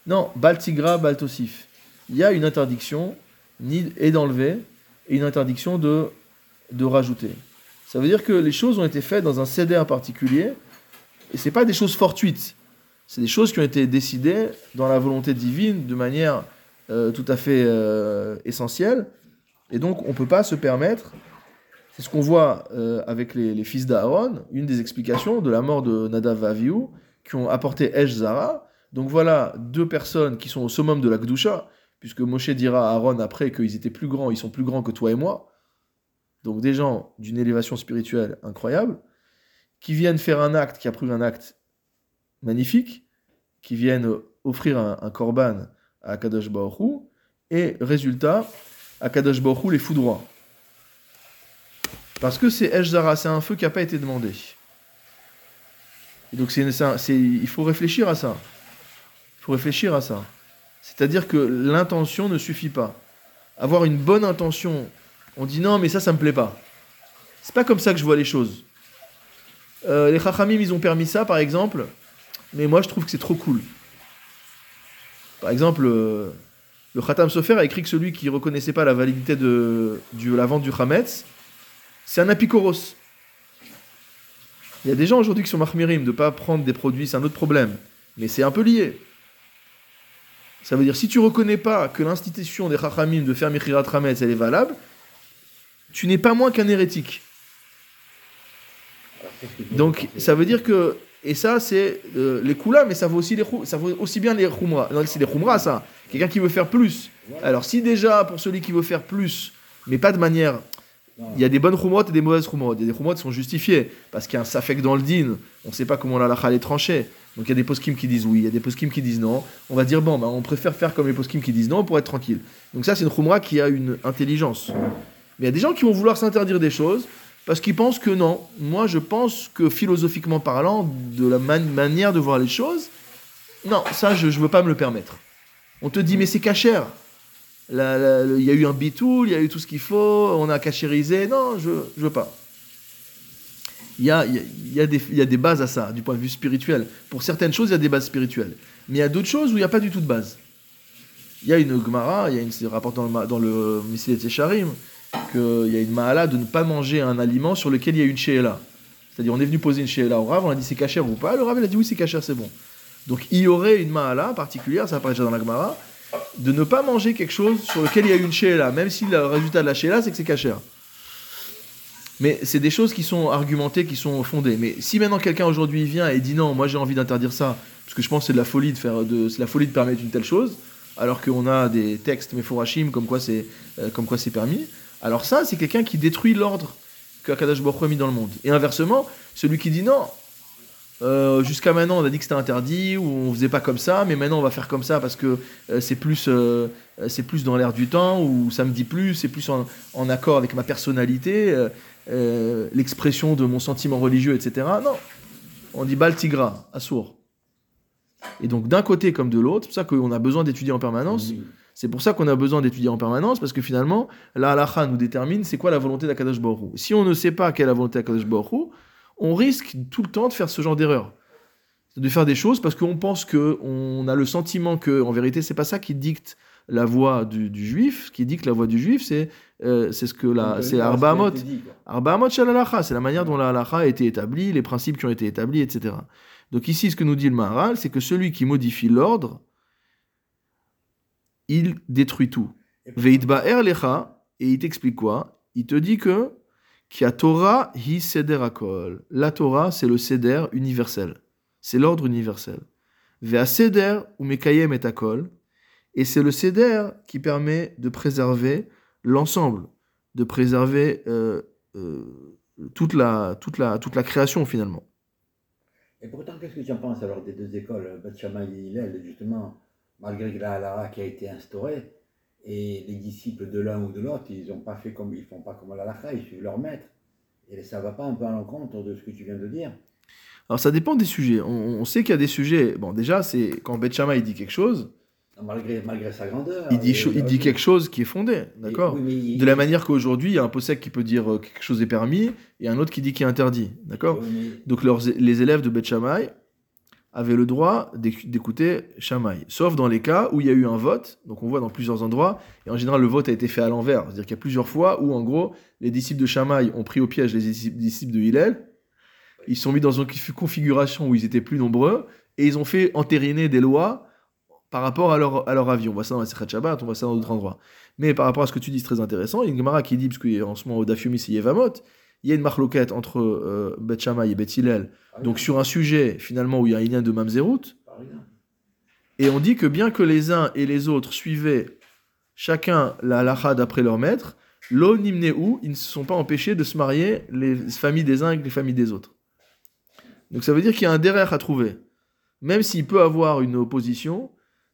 Non, Baltigra, Baltosif. Il y a une interdiction et d'enlever et une interdiction de, de rajouter. Ça veut dire que les choses ont été faites dans un CDR particulier, et ce pas des choses fortuites. C'est des choses qui ont été décidées dans la volonté divine de manière euh, tout à fait euh, essentielle. Et donc, on ne peut pas se permettre, c'est ce qu'on voit euh, avec les, fils d'Aaron, une des explications de la mort de Nadav Vaviou, qui ont apporté Esh Zara. Donc voilà deux personnes qui sont au summum de la Gdusha, puisque Moshe dira à Aaron après qu'ils étaient plus grands, ils sont plus grands que toi et moi. Donc des gens d'une élévation spirituelle incroyable, qui viennent faire un acte, qui a un acte magnifique, qui viennent offrir un, un korban à Kadosh Baruch et résultat, Kadosh Baruch les foudroie. Parce que c'est Eshzara, c'est un feu qui n'a pas été demandé. Et donc il faut réfléchir à ça. Il faut réfléchir à ça. C'est-à-dire que l'intention ne suffit pas. Avoir une bonne intention, on dit non, mais ça, ça me plaît pas. C'est pas comme ça que je vois les choses. Euh, les Chachamim, ils ont permis ça, par exemple, mais moi, je trouve que c'est trop cool. Par exemple, euh, le Khatam Sofer a écrit que celui qui reconnaissait pas la validité de, la vente du Hametz, c'est un apicoros. Il y a des gens aujourd'hui qui sont mahmirim de ne pas prendre des produits, c'est un autre problème. Mais c'est un peu lié. Ça veut dire, si tu reconnais pas que l'institution des Chachamim de faire Mechirat Hametz, elle est valable, tu n'es pas moins qu'un hérétique. Donc, ça veut dire que, et ça, c'est euh, les koulas, mais ça vaut aussi, les, ça vaut aussi bien les khumra. Non, c'est les khumra, ça. Quelqu'un qui veut faire plus. Alors, si déjà, pour celui qui veut faire plus, mais pas de manière. Il y a des bonnes khumrot et des mauvaises khumrot. Il y a des khumrot qui sont justifiées, parce qu'il y a un safek dans le din. On ne sait pas comment la lacha est tranchée. Donc il y a des poskim qui disent oui, il y a des poskim qui disent non. On va dire bon, bah, on préfère faire comme les poskim qui disent non pour être tranquille. Donc ça, c'est une khumra qui a une intelligence. Mais il y a des gens qui vont vouloir s'interdire des choses parce qu'ils pensent que non. Moi, je pense que philosophiquement parlant, de la manière de voir les choses, non, ça, je ne veux pas me le permettre. On te dit, mais c'est cachère. Il y a eu un bitoul, il y a eu tout ce qu'il faut, on a cachérisé. Non, je ne veux pas. Il y, a, des, bases à ça, du point de vue spirituel. Pour certaines choses, il y a des bases spirituelles. Mais il y a d'autres choses où il n'y a pas du tout de base. Il y a une Gemara, il y a une rapport dans le, dans le Sharim, qu'il y a une mahala de ne pas manger un aliment sur lequel il y a une sheela. C'est-à-dire, on est venu poser une sheela au Rav, on a dit c'est cachère ou pas. Le Rav, il a dit oui, c'est cachère, c'est bon. Donc, il y aurait une mahala particulière, ça apparaît déjà dans la Gemara, de ne pas manger quelque chose sur lequel il y a une sheela, même si le résultat de la sheela, c'est que c'est cachère. Mais c'est des choses qui sont argumentées, qui sont fondées. Mais si maintenant quelqu'un aujourd'hui vient et dit non, moi j'ai envie d'interdire ça, parce que je pense que c'est de la folie de faire, de, c'est la folie de permettre une telle chose, alors qu'on a des textes méphorachim comme quoi c'est, euh, comme quoi c'est permis. Alors ça, c'est quelqu'un qui détruit l'ordre que Akadash a mis dans le monde. Et inversement, celui qui dit non, euh, jusqu'à maintenant on a dit que c'était interdit ou on faisait pas comme ça, mais maintenant on va faire comme ça parce que euh, c'est plus euh, c'est plus dans l'air du temps ou ça me dit plus, c'est plus en, accord avec ma personnalité, l'expression de mon sentiment religieux, etc. Non, on dit Baltigra, assour. Et donc d'un côté comme de l'autre, c'est pour ça qu'on a besoin d'étudier en permanence. C'est pour ça qu'on a besoin d'étudier en permanence, parce que finalement, la halakha nous détermine c'est quoi la volonté d'Akadosh Baruch Si on ne sait pas quelle est la volonté d'Akadosh Baruch on risque tout le temps de faire ce genre d'erreur. De faire des choses parce qu'on pense qu'on a le sentiment que, en vérité, c'est pas ça qui dicte la voix du, juif. Ce qui dicte la voix du juif, c'est euh, c'est ce que la, c'est Arba Amot. Arba c'est la manière dont la halakha a été établie, les principes qui ont été établis, etc. Donc ici, ce que nous dit le Maharal, c'est que celui qui modifie l'ordre, il détruit tout. Veitba'er lecha, et il t'explique quoi? Il te dit que qui a Torah. La Torah, c'est le seder universel. C'est l'ordre universel. Vea seder ou mekayem et akol. Et c'est le seder qui permet de préserver l'ensemble, de préserver euh, euh, toute, la, toute, la, toute la création finalement. Et pourtant, qu'est-ce que tu en penses alors des deux écoles, Beth Shammai et Hillel, justement, malgré la halara qui a été instaurée, et les disciples de l'un ou de l'autre, ils ont pas fait comme ils font pas comme la halakha, ils suivent leur maître. Et ça va pas un peu à l'encontre de ce que tu viens de dire Alors ça dépend des sujets. On, on sait qu'il y a des sujets. Bon, déjà, c'est quand Beth Shammai dit quelque chose, malgré, malgré sa grandeur. il dit, et- il dit quelque chose qui est fondé, d'accord Oui, il- De la manière qu'aujourd'hui, il y a un possèque qui peut dire euh, quelque chose est permis et un autre qui dit qu'il est interdit, d'accord Oui, mais- Donc leurs- les élèves de Beth Avaient le droit d'éc- d'écouter Shammai, sauf dans les cas où il y a eu un vote. Donc on voit dans plusieurs endroits, et en général le vote a été fait à l'envers, c'est-à-dire qu'il y a plusieurs fois où en gros les disciples de Shammai ont pris au piège les disciples de Hillel, ils sont mis dans une configuration où ils étaient plus nombreux et ils ont fait entériner des lois par rapport à leur, à leur avis. On voit ça dans la Secret Shabbat, on voit ça dans d'autres endroits. Mais par rapport à ce que tu dis, c'est très intéressant. Il y a une Gemara qui dit, parce qu'en ce moment au Dafyomi c'est Yevamot, il y a une marloquette entre euh, Shammai et Beth Hillel donc sur un sujet finalement où il y a un lien de exemple. et on dit que bien que les uns et les autres suivaient chacun la halacha d'après leur maître, lo nimneu, ils ne se sont pas empêchés de se marier les familles des uns avec les familles des autres. Donc ça veut dire qu'il y a un derrière à trouver. Même s'il peut avoir une opposition,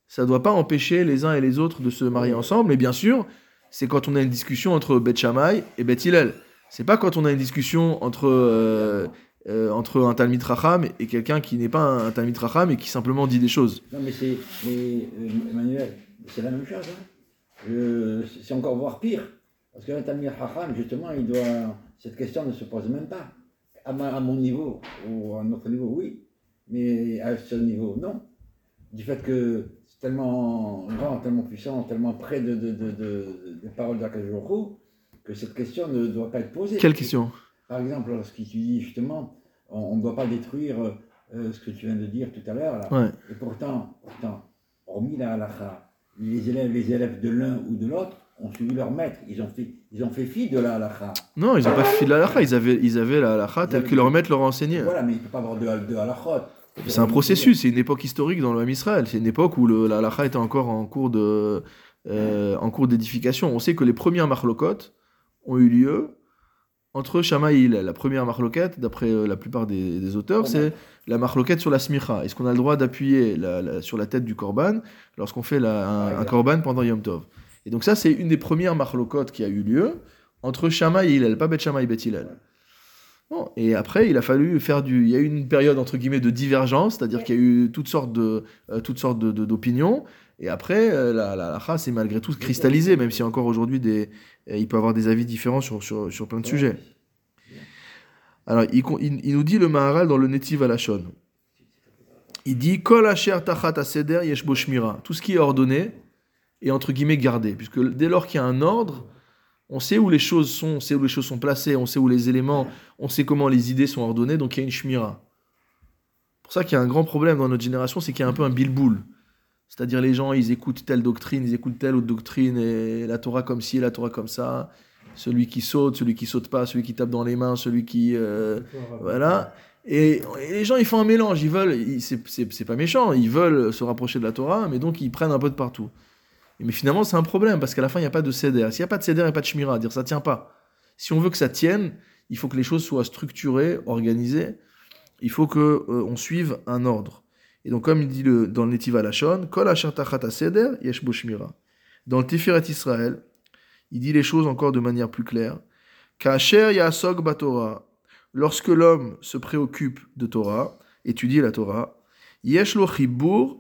ça ne doit pas empêcher les uns et les autres de se marier ensemble. Mais bien sûr, c'est quand on a une discussion entre Beth Shammai et Beth Hillel. C'est pas quand on a une discussion entre, euh, euh, entre un Talmid Racham et quelqu'un qui n'est pas un, Talmid Racham et qui simplement dit des choses. Non, mais c'est. Euh, Emmanuel, c'est la même chose. Hein. C'est encore voire pire. Parce que Tamir Hacham, justement, il doit. Cette question ne se pose même pas. À, mon niveau, ou à un autre niveau, oui. Mais à ce niveau, non. Du fait que c'est tellement grand, tellement puissant, tellement près de, de, de, paroles d'Akajoro, que cette question ne doit pas être posée. Quelle question? Par exemple, lorsqu'il tu dis justement, on ne doit pas détruire euh, ce que tu viens de dire tout à l'heure. Ouais. Et pourtant, pourtant, hormis la halakha, les élèves, les élèves de l'un ou de l'autre ont suivi leur maître. Ils ont fait, ils ont fait fi de la halakha. Non, ils n'ont pas fait de la halakha, ils avaient, ils avaient la halakha telle que leur maître leur a enseigné. Voilà, mais il ne peut pas avoir de, de halakhot. C'est un processus, c'est une époque historique dans le même Israël. C'est une époque où le, la halakha était encore en cours de, euh, en cours d'édification. On sait que les premières marlokot ont eu lieu entre Shammai et Hillel. La première marloquette, d'après euh, la plupart des, des auteurs, c'est la marloquette sur la smicha. Est-ce qu'on a le droit d'appuyer la- la- sur la tête du korban lorsqu'on fait la- un, un korban pendant Yom Tov? Et donc ça, c'est une des premières marloquettes qui a eu lieu entre Shammai et Hillel, pas Bet Shammai et Bet Hillel. Bon, et après, il a fallu faire du. Il y a eu une période entre guillemets de divergence, c'est-à-dire qu'il y a eu toutes sortes de euh, toutes sortes de- de- d'opinions. Et après, euh, la, la, la race est malgré tout cristallisée, même si encore aujourd'hui des, euh, il peut avoir des avis différents sur, sur, sur plein de sujets. Alors, il, il- il nous dit le Maharal dans le Netiv Alashon. Il dit Kol asher tachat aseder yesh. Tout ce qui est ordonné est entre guillemets gardé, puisque dès lors qu'il y a un ordre, on sait où les choses sont, on sait où les choses sont placées, on sait où les éléments, on sait comment les idées sont ordonnées, donc il y a une shmira. pour ça qu'il y a un grand problème dans notre génération, c'est qu'il y a un peu un bilboul. C'est-à-dire les gens, ils écoutent telle doctrine, ils écoutent telle autre doctrine, et la Torah comme ci, la Torah comme ça. Celui qui saute, celui qui saute pas, celui qui tape dans les mains, celui qui... euh, voilà. Et, les gens, ils font un mélange. Ils veulent, c'est- pas méchant, ils veulent se rapprocher de la Torah, mais donc ils prennent un peu de partout. Mais finalement, c'est un problème parce qu'à la fin, il n'y a pas de céder. S'il n'y a pas de céder, il n'y a pas de shmira. Dire ça tient pas. Si on veut que ça tienne, il faut que les choses soient structurées, organisées. Il faut que euh, suive un ordre. Et donc, comme il dit le, dans le Netiv Alashon, Kol asher tachat seder yesh. Dans le Tiferet Israël, il dit les choses encore de manière plus claire. Kacher yasog batorah. Lorsque l'homme se préoccupe de Torah, étudie la Torah, yesh lo chibur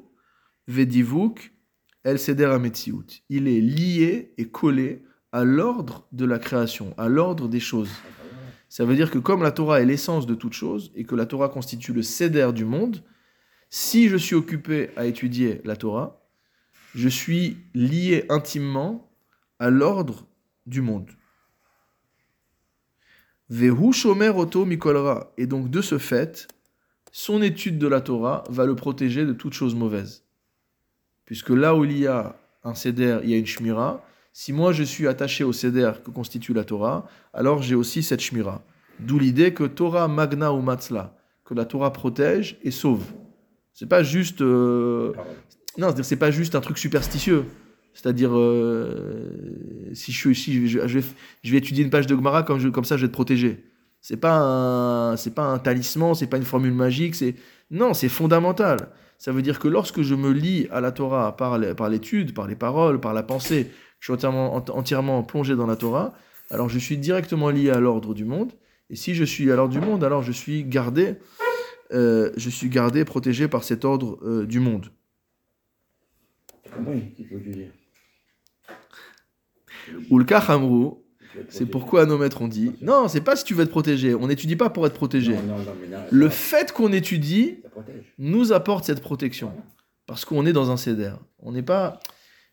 vedivuk el seder ametziut. Il est lié et collé à l'ordre de la création, à l'ordre des choses. Ça veut dire que comme la Torah est l'essence de toute chose et que la Torah constitue le céder du monde, si je suis occupé à étudier la Torah, je suis lié intimement à l'ordre du monde. Vehu shomer mikolra. Et donc de ce fait, son étude de la Torah va le protéger de toute chose mauvaise. Puisque là où il y a un seder, il y a une shmira. Si moi je suis attaché au seder que constitue la Torah, alors j'ai aussi cette shmira. D'où l'idée que Torah magna ou matzla, que la Torah protège et sauve. C'est pas juste. euh, non, c'est pas juste un truc superstitieux. C'est-à-dire, euh, si, je, si je, je vais, je vais étudier une page de Gemara comme, ça, je vais te protéger. C'est pas un, c'est pas un talisman, c'est pas une formule magique. C'est non, c'est fondamental. Ça veut dire que lorsque je me lie à la Torah par, l'étude, par les paroles, par la pensée, je suis entièrement, ent- entièrement plongé dans la Torah. Alors je suis directement lié à l'ordre du monde. Et si je suis à l'ordre du monde, alors je suis gardé, euh, je suis gardé, protégé par cet ordre euh, du monde. T'as compris ce que je veux dire Ou le cas Hamrou, Tu vas te C'est pourquoi nos maîtres ont dit non, c'est pas si tu veux être protégé. On n'étudie pas pour être protégé. Non, non, non, mais non, Le fait qu'on étudie nous apporte cette protection parce qu'on est dans un CEDER. On n'est pas.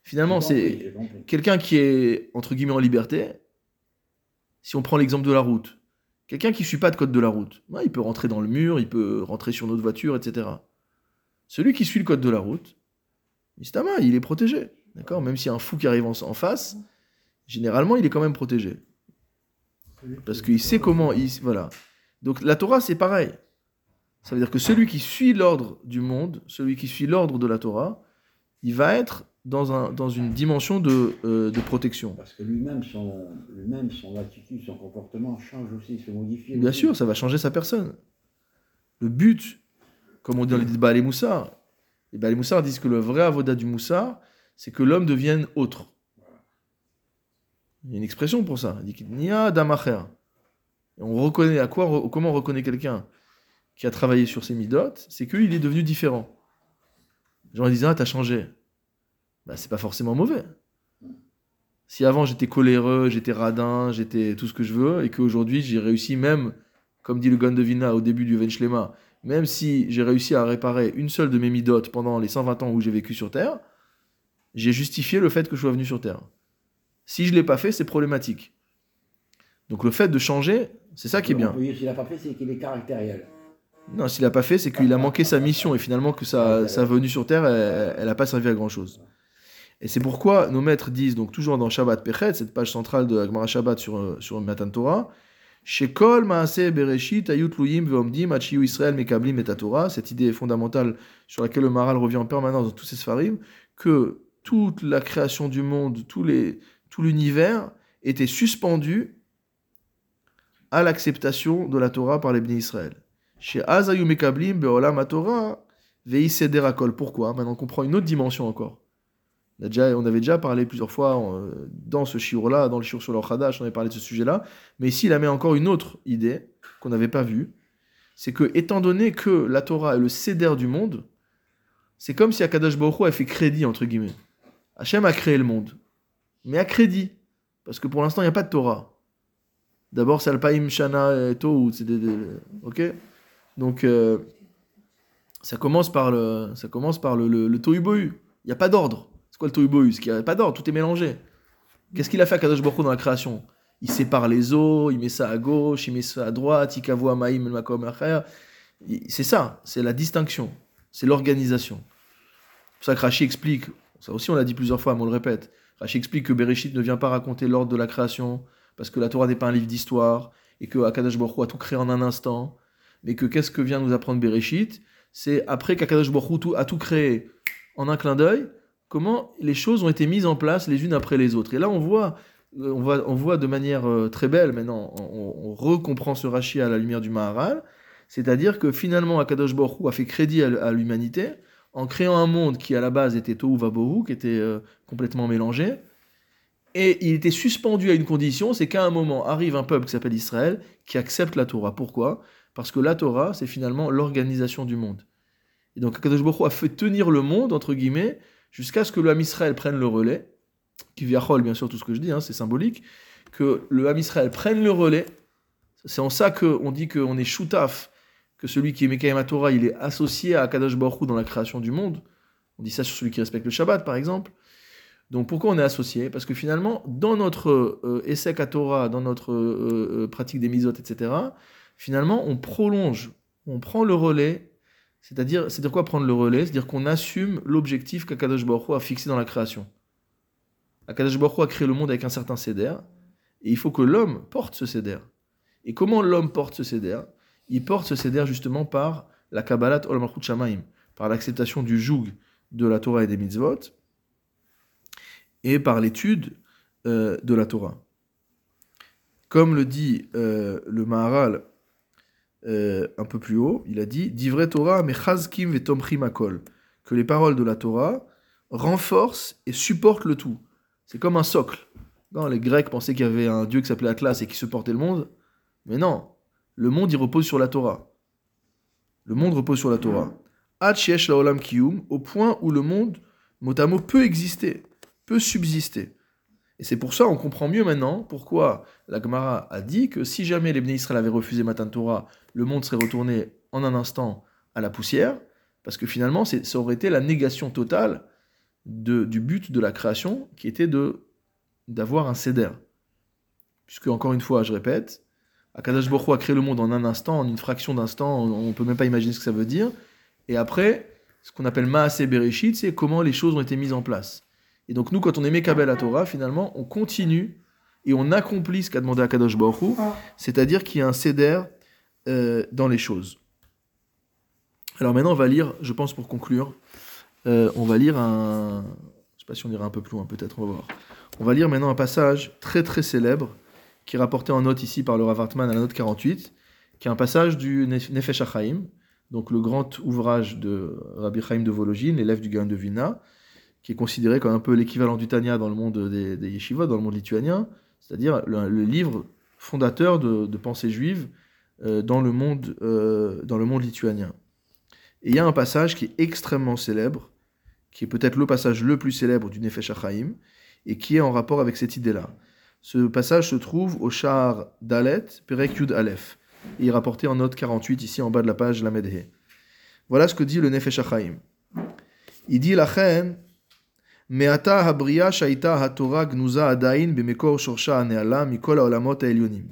Finalement, c'est quelqu'un qui est entre guillemets en liberté. Si on prend l'exemple de la route, quelqu'un qui ne suit pas de code de la route, il peut rentrer dans le mur, il peut rentrer sur notre voiture, etc. Celui qui suit le code de la route, il est protégé. D'accord? Même s'il y a un fou qui arrive en, face, généralement, il est quand même protégé. Parce qu'il sait comment. Il, voilà. Donc la Torah, c'est pareil. Ça veut dire que celui qui suit l'ordre du monde, celui qui suit l'ordre de la Torah, il va être dans, un, dans une dimension de, euh, de protection. Parce que lui-même, son, lui-même, son attitude, son comportement change aussi, se modifie. Bien aussi. sûr, ça va changer sa personne. Le but, comme on dit dans les Baalé Moussar, les Moussar disent que le vrai avoda du Moussar, c'est que l'homme devienne autre. Il y a une expression pour ça. Il dit qu'il n'y a d'amacher. On reconnaît à quoi, comment on reconnaît quelqu'un qui a travaillé sur ses midotes, c'est qu'il est devenu différent. Les gens disent Ah, t'as changé. Bah, c'est pas forcément mauvais. Si avant j'étais coléreux, j'étais radin, j'étais tout ce que je veux, et qu'aujourd'hui j'ai réussi même, comme dit le Gon de Vilna au début du Venchlema, même si j'ai réussi à réparer une seule de mes midotes pendant les 120 ans où j'ai vécu sur Terre, j'ai justifié le fait que je sois venu sur Terre. Si je l'ai pas fait, c'est problématique. Donc le fait de changer, c'est ça qui est bien. On peut dire, n'a pas fait, c'est qu'il est caractériel. Non, s'il a pas fait, c'est qu'il a manqué sa mission et finalement que sa, sa venue sur Terre, elle n'a pas servi à grand chose. Et c'est pourquoi nos maîtres disent, donc toujours dans Shabbat Pechet, cette page centrale de Agmara Shabbat sur, euh, sur Matan Torah, Shekol Maaseh Bereshit Ayut Luyim Veomdim Achiyu Israël Mekablim et Torah, cette idée fondamentale sur laquelle le Maral revient en permanence dans tous ses sfarim, que toute la création du monde, tout l'univers était suspendu à l'acceptation de la Torah par les Bnei Israël. Chez Azayu Mekablim Beolam Torah Vei Seder Akol. Pourquoi? Maintenant on comprend une autre dimension encore. On, avait déjà parlé plusieurs fois euh, dans ce shiur-là, dans le shiur sur le Hadash, on avait parlé de ce sujet-là. Mais ici, il mis encore une autre idée qu'on n'avait pas vue. C'est que, étant donné que la Torah est le céder du monde, c'est comme si Akadosh Baruch a fait crédit, entre guillemets. Hachem a créé le monde. Mais à crédit. Parce que pour l'instant, il n'y a pas de Torah. D'abord, c'est Alpaim Shana et Tohu. Ok? Donc, euh, ça commence par le, ça commence par le, le. Il n'y a pas d'ordre. Quoi le Tohu Bohu C'est qu'il n'y a pas d'ordre, tout est mélangé. Qu'est-ce qu'il a fait à Kadosh Baruch dans la création? Il sépare les eaux, il met ça à gauche, il met ça à droite, il kavou amaim el makom C'est ça, c'est la distinction, c'est l'organisation. C'est pour ça que Rashi explique, ça aussi on l'a dit plusieurs fois, mais on le répète. Rashi explique que Bereshit ne vient pas raconter l'ordre de la création, parce que la Torah n'est pas un livre d'histoire, et que Akadosh Baruch a tout créé en un instant, mais que qu'est-ce que vient nous apprendre Bereshit? C'est après qu'Akadosh Baruch a tout créé en un clin d'œil, comment les choses ont été mises en place les unes après les autres. Et là, on voit, euh, on voit, on voit de manière euh, très belle, maintenant, on, on recomprend ce Rashi à la lumière du Maharal, c'est-à-dire que finalement, Akadosh Hu a fait crédit à, l'humanité en créant un monde qui, à la base, était Tohu Vabohu, qui était euh, complètement mélangé, et il était suspendu à une condition, c'est qu'à un moment arrive un peuple qui s'appelle Israël, qui accepte la Torah. Pourquoi? Parce que la Torah, c'est finalement l'organisation du monde. Et donc, Akadosh Baruch a fait tenir le monde, entre guillemets, jusqu'à ce que le Ham Israël prenne le relais, qui viachol, bien sûr, tout ce que je dis, hein, c'est symbolique, que le Ham Israël prenne le relais. C'est en ça qu'on dit qu'on est choutaf, que celui qui est Mekayem Torah, il est associé à Kadosh Baruch dans la création du monde. On dit ça sur celui qui respecte le Shabbat, par exemple. Donc pourquoi on est associé? Parce que finalement, dans notre euh, essai à Torah, dans notre euh, euh, pratique des misotes, etc., finalement, on prolonge, on prend le relais C'est-à-dire, c'est de quoi prendre le relais? C'est-à-dire qu'on assume l'objectif qu'Akadosh Baruch a fixé dans la création. Akadosh Baruch a créé le monde avec un certain céder, et il faut que l'homme porte ce céder. Et comment l'homme porte ce céder Il porte ce céder justement par la Kabbalat Olam Malchut Shamaim, par l'acceptation du joug de la Torah et des mitzvot, et par l'étude euh, de la Torah. Comme le dit euh, le Maharal euh, un peu plus haut, il a dit Divrei Torah akol que les paroles de la Torah renforcent et supportent le tout. C'est comme un socle. Non, les Grecs pensaient qu'il y avait un dieu qui s'appelait Atlas et qui supportait le monde. Mais non, le monde il repose sur la Torah. Le monde repose sur la Torah. Laolam kiyum, au point où le monde, mot, peut exister, peut subsister. Et c'est pour ça on comprend mieux maintenant pourquoi la Gemara a dit que si jamais les Bnei Israël avaient refusé Matan Torah, le monde serait retourné en un instant à la poussière, parce que finalement ça aurait été la négation totale du but de la création, qui était d'avoir un céder. Puisque, encore une fois, je répète, Akadash Baruch a créé le monde en un instant, en une fraction d'instant, on ne peut même pas imaginer ce que ça veut dire. Et après, ce qu'on appelle Maaseh Bereshit, c'est comment les choses ont été mises en place. Et donc nous, quand on aimait Kabel à Torah, finalement, on continue et on accomplit ce qu'a demandé Akadosh Baruch c'est-à-dire qu'il y a un céder euh, dans les choses. Alors maintenant, on va lire, je pense pour conclure, euh, on va lire un... Je sais pas si on ira un peu plus loin, peut-être, on va voir. On va lire maintenant un passage très très célèbre, qui est rapporté en note ici par le Rav Hartman à la note 48, qui est un passage du Nefesh HaChaim, donc le grand ouvrage de Rabbi Chaim de Vologine, l'élève du Gaon de Vilna, qui est considéré comme un peu l'équivalent du Tanya dans le monde des, des dans le monde lituanien, c'est-à-dire le, livre fondateur de, pensée juive euh, dans, le monde, euh, dans le monde lituanien. Et il y a un passage qui est extrêmement célèbre, qui est peut-être le passage le plus célèbre du Nefesh HaChaim, et qui est en rapport avec cette idée-là. Ce passage se trouve au Shah Dalet, Perek Yud Aleph. Et il est rapporté en note 48, ici en bas de la page la Medhe. Voilà ce que dit le Nefesh HaChaim. Il dit la reine Meata habriya shaita hatorah gnuza adain bemekor shorsha aneala mikol haolamot haelyonim.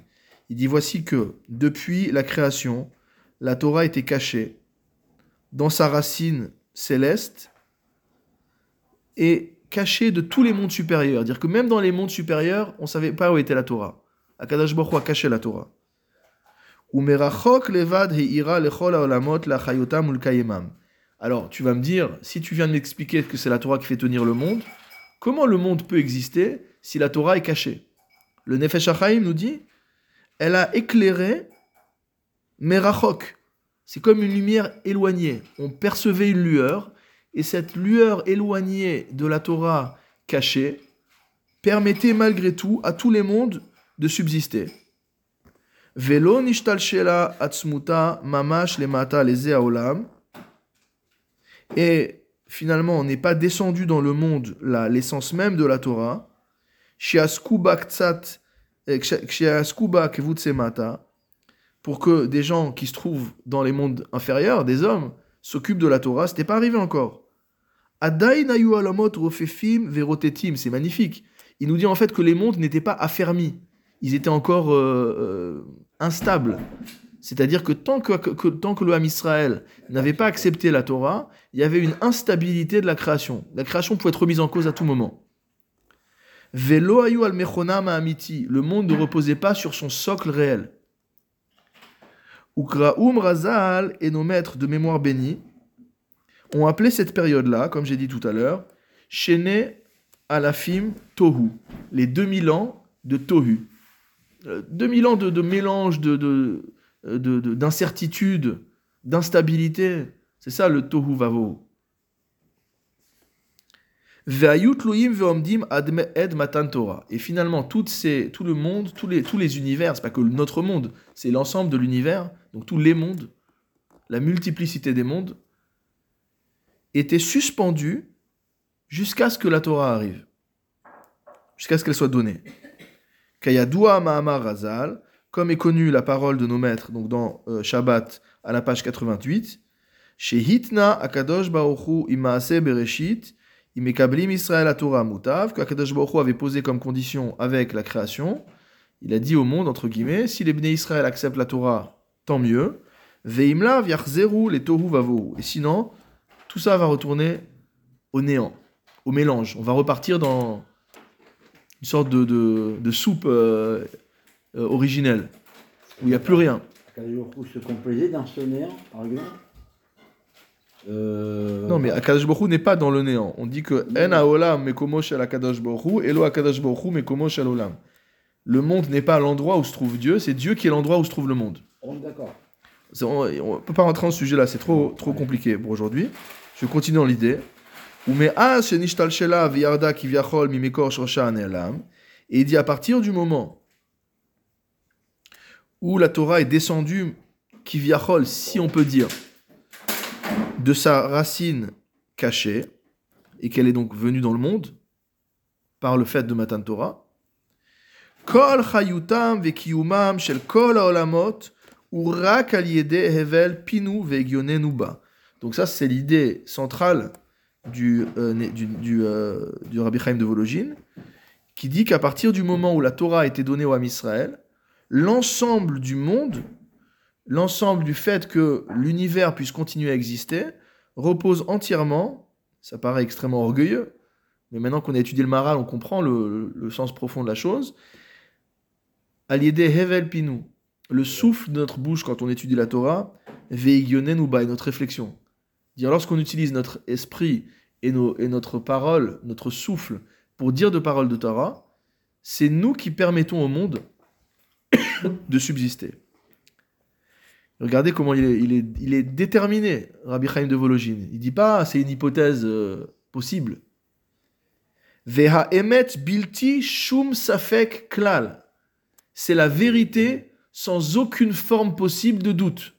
Il dit voici que depuis la création, la Torah était cachée dans sa racine céleste et cachée de tous les mondes supérieurs. Dire que même dans les mondes supérieurs, on ne savait pas où était la Torah. Akadash Baruch a caché la Torah. levad heira lechol haolamot lachayotam ulkayemam. Alors, tu vas me dire, si tu viens de m'expliquer que c'est la Torah qui fait tenir le monde, comment le monde peut exister si la Torah est cachée? Le Nefesh HaChaim nous dit, elle a éclairé Merachok. C'est comme une lumière éloignée. On percevait une lueur, et cette lueur éloignée de la Torah cachée permettait malgré tout à tous les mondes de subsister. Velo nishtal shela atzmuta mamash lemata leze olam. Et finalement, on n'est pas descendu dans le monde l'essence même de la Torah. Pour que des gens qui se trouvent dans les mondes inférieurs, des hommes, s'occupent de la Torah, c'était pas arrivé encore. C'est magnifique. Il nous dit en fait que les mondes n'étaient pas affermis. Ils étaient encore euh, euh, instables. C'est-à-dire que tant que, le Ham Israël n'avait pas accepté la Torah, il y avait une instabilité de la création. La création pouvait être remise en cause à tout moment. Velo al amiti. Le monde ne reposait pas sur son socle réel. Ukraum Razal et nos maîtres de mémoire bénis ont appelé cette période-là, comme j'ai dit tout à l'heure, Shene Alafim Tohu, les 2000 ans de Tohu. 2000 euh, ans de, mélange de, d'incertitude, d'instabilité. C'est ça le tohu vavo. Et finalement, tout le monde, tous les, tous les univers, c'est pas que notre monde, c'est l'ensemble de l'univers, donc tous les mondes, la multiplicité des mondes, étaient suspendus jusqu'à ce que la Torah arrive, jusqu'à ce qu'elle soit donnée. Kayadua Mahamar Razal, comme est connue la parole de nos maîtres, donc dans euh, Shabbat à la page 88, chez Hitna Akadosh Baruchu Imaase Bereshit, Imekablim Israël Torah Mutav, qu'Akadosh Baruchu avait posé comme condition avec la création. Il a dit au monde, entre guillemets, si les Bnei Israël acceptent la Torah, tant mieux. Veimlav yachzeru les tohu vavohu. Et sinon, tout ça va retourner au néant, au mélange. On va repartir dans une sorte de, de, de soupe euh, euh, originelle, où il n'y a plus rien. Akadosh se complaisait dans ce néant, par exemple Euh, Non, mais Akadosh Baruch n'est pas dans le néant. On dit que En haolam mekomo shel Akadosh Baruch Hu, elo Akadosh Baruch Hu mekomo shel olam. Le monde n'est pas l'endroit où se trouve Dieu, c'est Dieu qui est l'endroit où se trouve le monde. On est d'accord. On ne peut pas rentrer dans ce sujet-là, c'est trop, trop compliqué pour aujourd'hui. Je continue dans l'idée. Et il dit à partir du moment où la Torah est descendue, kivyachol, si on peut dire, de sa racine cachée, et qu'elle est donc venue dans le monde, par le fait de Matan Torah, kol chayutam shel kol hevel pinu. Donc ça, c'est l'idée centrale du, euh, euh, du Rabbi Chaim de Vologine, qui dit qu'à partir du moment où la Torah a été donnée au Ham Israël, l'ensemble du monde, l'ensemble du fait que l'univers puisse continuer à exister, repose entièrement, ça paraît extrêmement orgueilleux, mais maintenant qu'on a étudié le Maral, on comprend le, sens profond de la chose, aliede hevel pinu, le souffle de notre bouche quand on étudie la Torah, veigyonen ou notre réflexion. Dire lorsqu'on utilise notre esprit et, nos, et notre parole, notre souffle, pour dire de paroles de Torah, c'est nous qui permettons au monde de subsister. Regardez comment il est, déterminé, Rabbi Chaim de Vologine. Il dit pas c'est une hypothèse euh, possible. Veha emet bilti shum safek klal. C'est la vérité sans aucune forme possible de doute.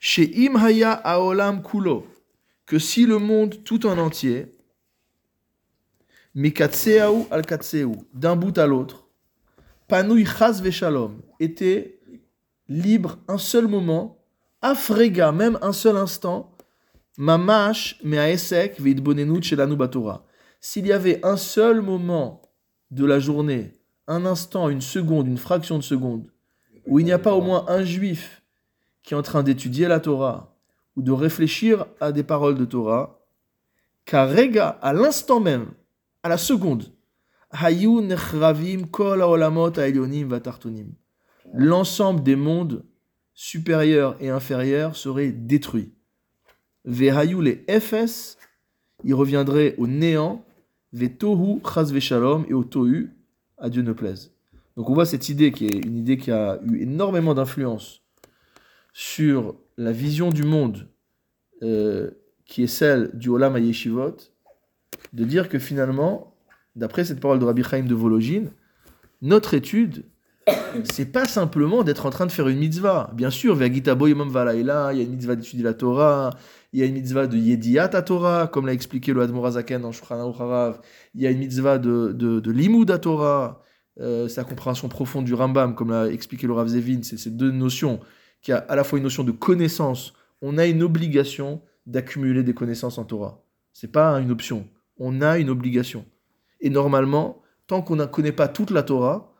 Chez Imhaya Aolam Kulo, que si le monde tout en entier, Mikatseaou al d'un bout à l'autre, Panouy Chas Veshalom, était libre un seul moment, Afrega, même un seul instant, Mamash Meaesek Shelanu Batora. S'il y avait un seul moment de la journée, un instant, une seconde, une fraction de seconde, où il n'y a pas au moins un juif qui est en train d'étudier la Torah ou de réfléchir à des paroles de Torah, car Rega, à l'instant même, à la seconde, Hayu. L'ensemble des mondes supérieurs et inférieurs serait détruit. Vehayu les Ephes, il reviendrait au néant, Vetohu chas veshalom, et au tohu, à Dieu ne plaise. Donc on voit cette idée qui est une idée qui a eu énormément d'influence sur la vision du monde euh, qui est celle du Olam HaYeshivot, de dire que finalement, d'après cette parole de Rabbi Chaim de Vologine, notre étude, c'est pas simplement d'être en train de faire une mitzvah. Bien sûr, Vagita Boyimam Valaïla, il y a une mitzvah d'étudier la Torah, il y a une mitzvah de Yediat Torah, comme l'a expliqué le Admorazaken dans Shulchan Harav, il y a une mitzvah de, de, de Limud Torah, euh, sa compréhension profonde du Rambam, comme l'a expliqué le Rav Zevin, c'est ces deux notions qui a à la fois une notion de connaissance. On a une obligation d'accumuler des connaissances en Torah. C'est pas une option. On a une obligation. Et normalement, tant qu'on ne connaît pas toute la Torah,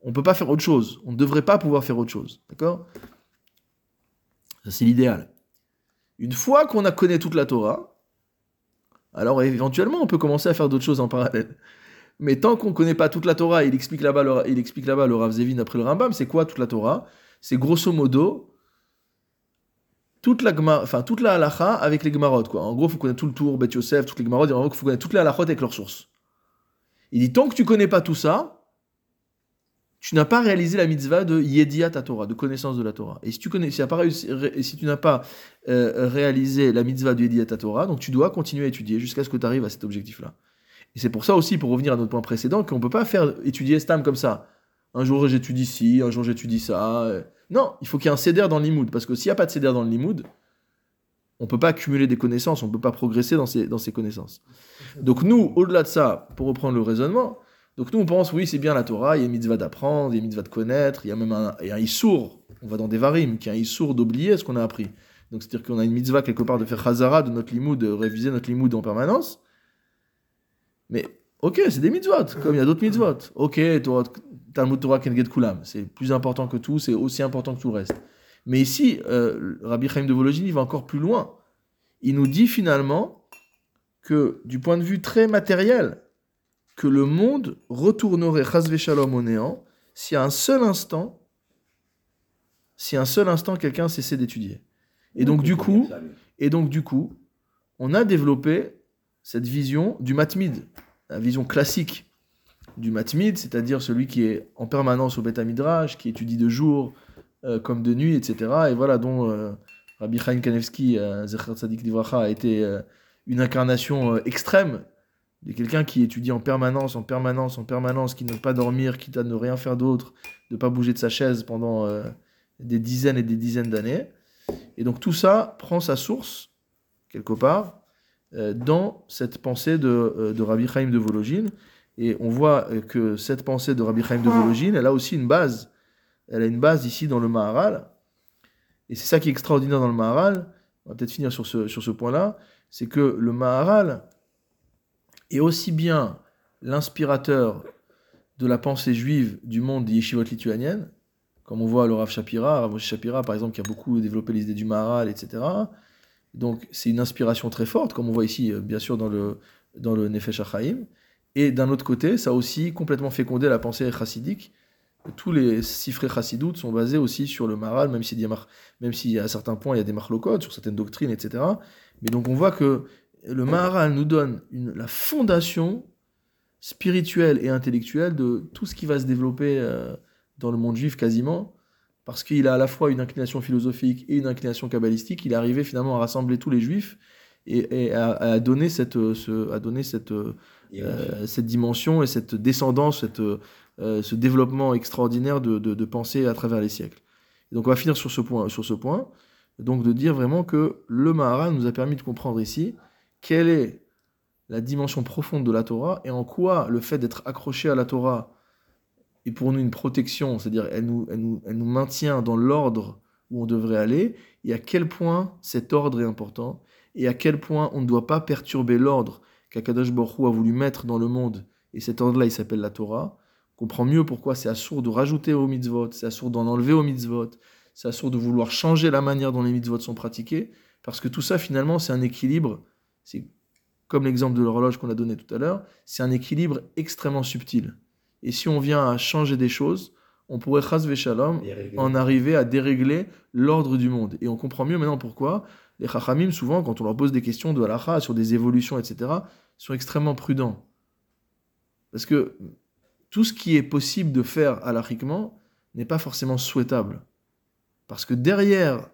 on ne peut pas faire autre chose. On ne devrait pas pouvoir faire autre chose. D'accord? Ça, c'est l'idéal. Une fois qu'on a connaît toute la Torah, alors éventuellement, on peut commencer à faire d'autres choses en parallèle. Mais tant qu'on ne connaît pas toute la Torah, il explique là-bas le, il explique là-bas le Rav Zevin après le Rambam, c'est quoi toute la Torah? C'est grosso modo toute la, halacha avec les gemarot. Quoi. En gros, il faut connaître tout le tour, Bet Yosef, toutes les gemarot, il faut connaître toutes les halachot avec leurs sources. Il dit tant que tu connais pas tout ça, tu n'as pas réalisé la mitzvah de Yediat Torah, de connaissance de la Torah. Et si tu n'as pas euh, réalisé la mitzvah de Yediat Torah, donc tu dois continuer à étudier jusqu'à ce que tu arrives à cet objectif-là. Et c'est pour ça aussi, pour revenir à notre point précédent, qu'on ne peut pas faire étudier Stam comme ça. Un jour j'étudie ci, un jour j'étudie ça. euh. Non, il faut qu'il y ait un céder dans le. Parce que s'il n'y a pas de céder dans le on ne peut pas accumuler des connaissances, on ne peut pas progresser dans ces, dans ces connaissances. Donc nous, au-delà de ça, pour reprendre le raisonnement, donc nous on pense, oui, c'est bien la Torah, il y a mitzvah d'apprendre, il y a mitzvah de connaître, il y a même un, a un issour, on va dans des varim, qui est un issour d'oublier ce qu'on a appris. Donc c'est-à-dire qu'on a une mitzvah quelque part de faire chazara de notre limoud, de réviser notre limoud en permanence. Mais ok, c'est des mitzvot, comme il y a d'autres mitzvot. Ok, Talmud Torah Keneged Kulam, c'est plus important que tout, c'est aussi important que tout le reste. Mais ici, euh, Rabbi Chaim de Vologine, va encore plus loin. Il nous dit finalement que, du point de vue très matériel, que le monde retournerait shalom au néant si à un seul instant, si seul instant quelqu'un cessait d'étudier. Et donc du coup, et donc du coup, on a développé cette vision du matmid, la vision classique du matmid, c'est-à-dire celui qui est en permanence au Beth Midrash, qui étudie de jour comme de nuit, etc. Et voilà dont euh, Rabbi Chaim Kanevski, euh, Zecher Tzadik Livracha, a été euh, une incarnation euh, extrême de quelqu'un qui étudie en permanence, en permanence, en permanence, qui ne peut pas dormir, quitte à ne rien faire d'autre, de ne pas bouger de sa chaise pendant euh, des dizaines et des dizaines d'années. Et donc tout ça prend sa source, quelque part, euh, dans cette pensée de, euh, de Rabbi Chaim de Vologine. Et on voit euh, que cette pensée de Rabbi Chaim de Vologine, elle a aussi une base. Elle a une base ici dans le Maharal. Et c'est ça qui est extraordinaire dans le Maharal. On va peut-être finir sur ce, sur ce point-là. C'est que le Maharal est aussi bien l'inspirateur de la pensée juive du monde des yeshivot lituaniennes, comme on voit le Rav Shapira, Rav Shapira par exemple, qui a beaucoup développé les idées du Maharal, etc. Donc c'est une inspiration très forte, comme on voit ici, euh, bien sûr, dans le, dans le Nefesh HaChaim. Et d'un autre côté, ça a aussi complètement fécondé la pensée chassidique. Tous les sifrés chassidoutes sont basés aussi sur le Maharal, même a à certains points, il y a des marlocodes sur certaines doctrines, etc. Mais donc on voit que le Maharal nous donne la fondation spirituelle et intellectuelle de tout ce qui va se développer euh, dans le monde juif quasiment, parce qu'il a à la fois une inclination philosophique et une inclination kabbalistique. Il est arrivé finalement à rassembler tous les juifs et, à, donner cette, ce- à donner cette, euh, Et, cette dimension et cette descendance, cette, euh, ce développement extraordinaire de, de, de pensée à travers les siècles. Et donc on va finir sur ce point, sur ce point, donc de dire vraiment que le Maharal nous a permis de comprendre ici quelle est la dimension profonde de la Torah et en quoi le fait d'être accroché à la Torah est pour nous une protection, c'est-à-dire elle nous, elle, nous, elle nous maintient dans l'ordre où on devrait aller, et à quel point cet ordre est important, et à quel point on ne doit pas perturber l'ordre qu'Akadosh Hu a voulu mettre dans le monde, et cet ordre-là, il s'appelle la Torah. On comprend mieux pourquoi c'est assourd de rajouter aux mitzvot, c'est assourd d'en enlever aux mitzvot, c'est assourd de vouloir changer la manière dont les mitzvot sont pratiqués, parce que tout ça, finalement, c'est un équilibre, c'est comme l'exemple de l'horloge qu'on a donné tout à l'heure, c'est un équilibre extrêmement subtil. Et si on vient à changer des choses, on pourrait, chas en arriver à dérégler l'ordre du monde. Et on comprend mieux maintenant pourquoi les chachamim, souvent, quand on leur pose des questions de halakha sur des évolutions, etc., sont extrêmement prudents. Parce que tout ce qui est possible de faire halachiquement n'est pas forcément souhaitable. Parce que derrière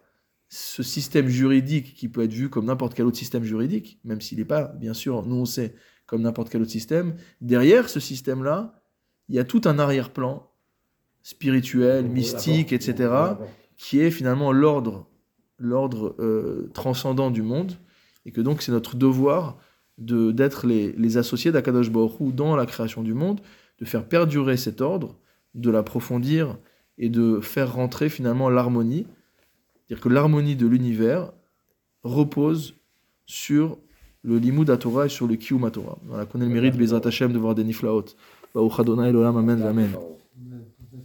ce système juridique qui peut être vu comme n'importe quel autre système juridique, même s'il n'est pas, bien sûr, nous on sait, comme n'importe quel autre système, derrière ce système-là, il y a tout un arrière-plan spirituel, mystique, etc., qui est finalement l'ordre, l'ordre euh, transcendant du monde, et que donc c'est notre devoir de d'être les, les associés d'Akadosh Baruch dans la création du monde, de faire perdurer cet ordre, de l'approfondir et de faire rentrer finalement l'harmonie, c'est-à-dire que l'harmonie de l'univers repose sur le limud Torah et sur le kiyum Torah. Voilà, qu'on ait le mérite, Bezrat Hashem, de voir des niflaot. Baruch Adonai, l'olam, amen, amen.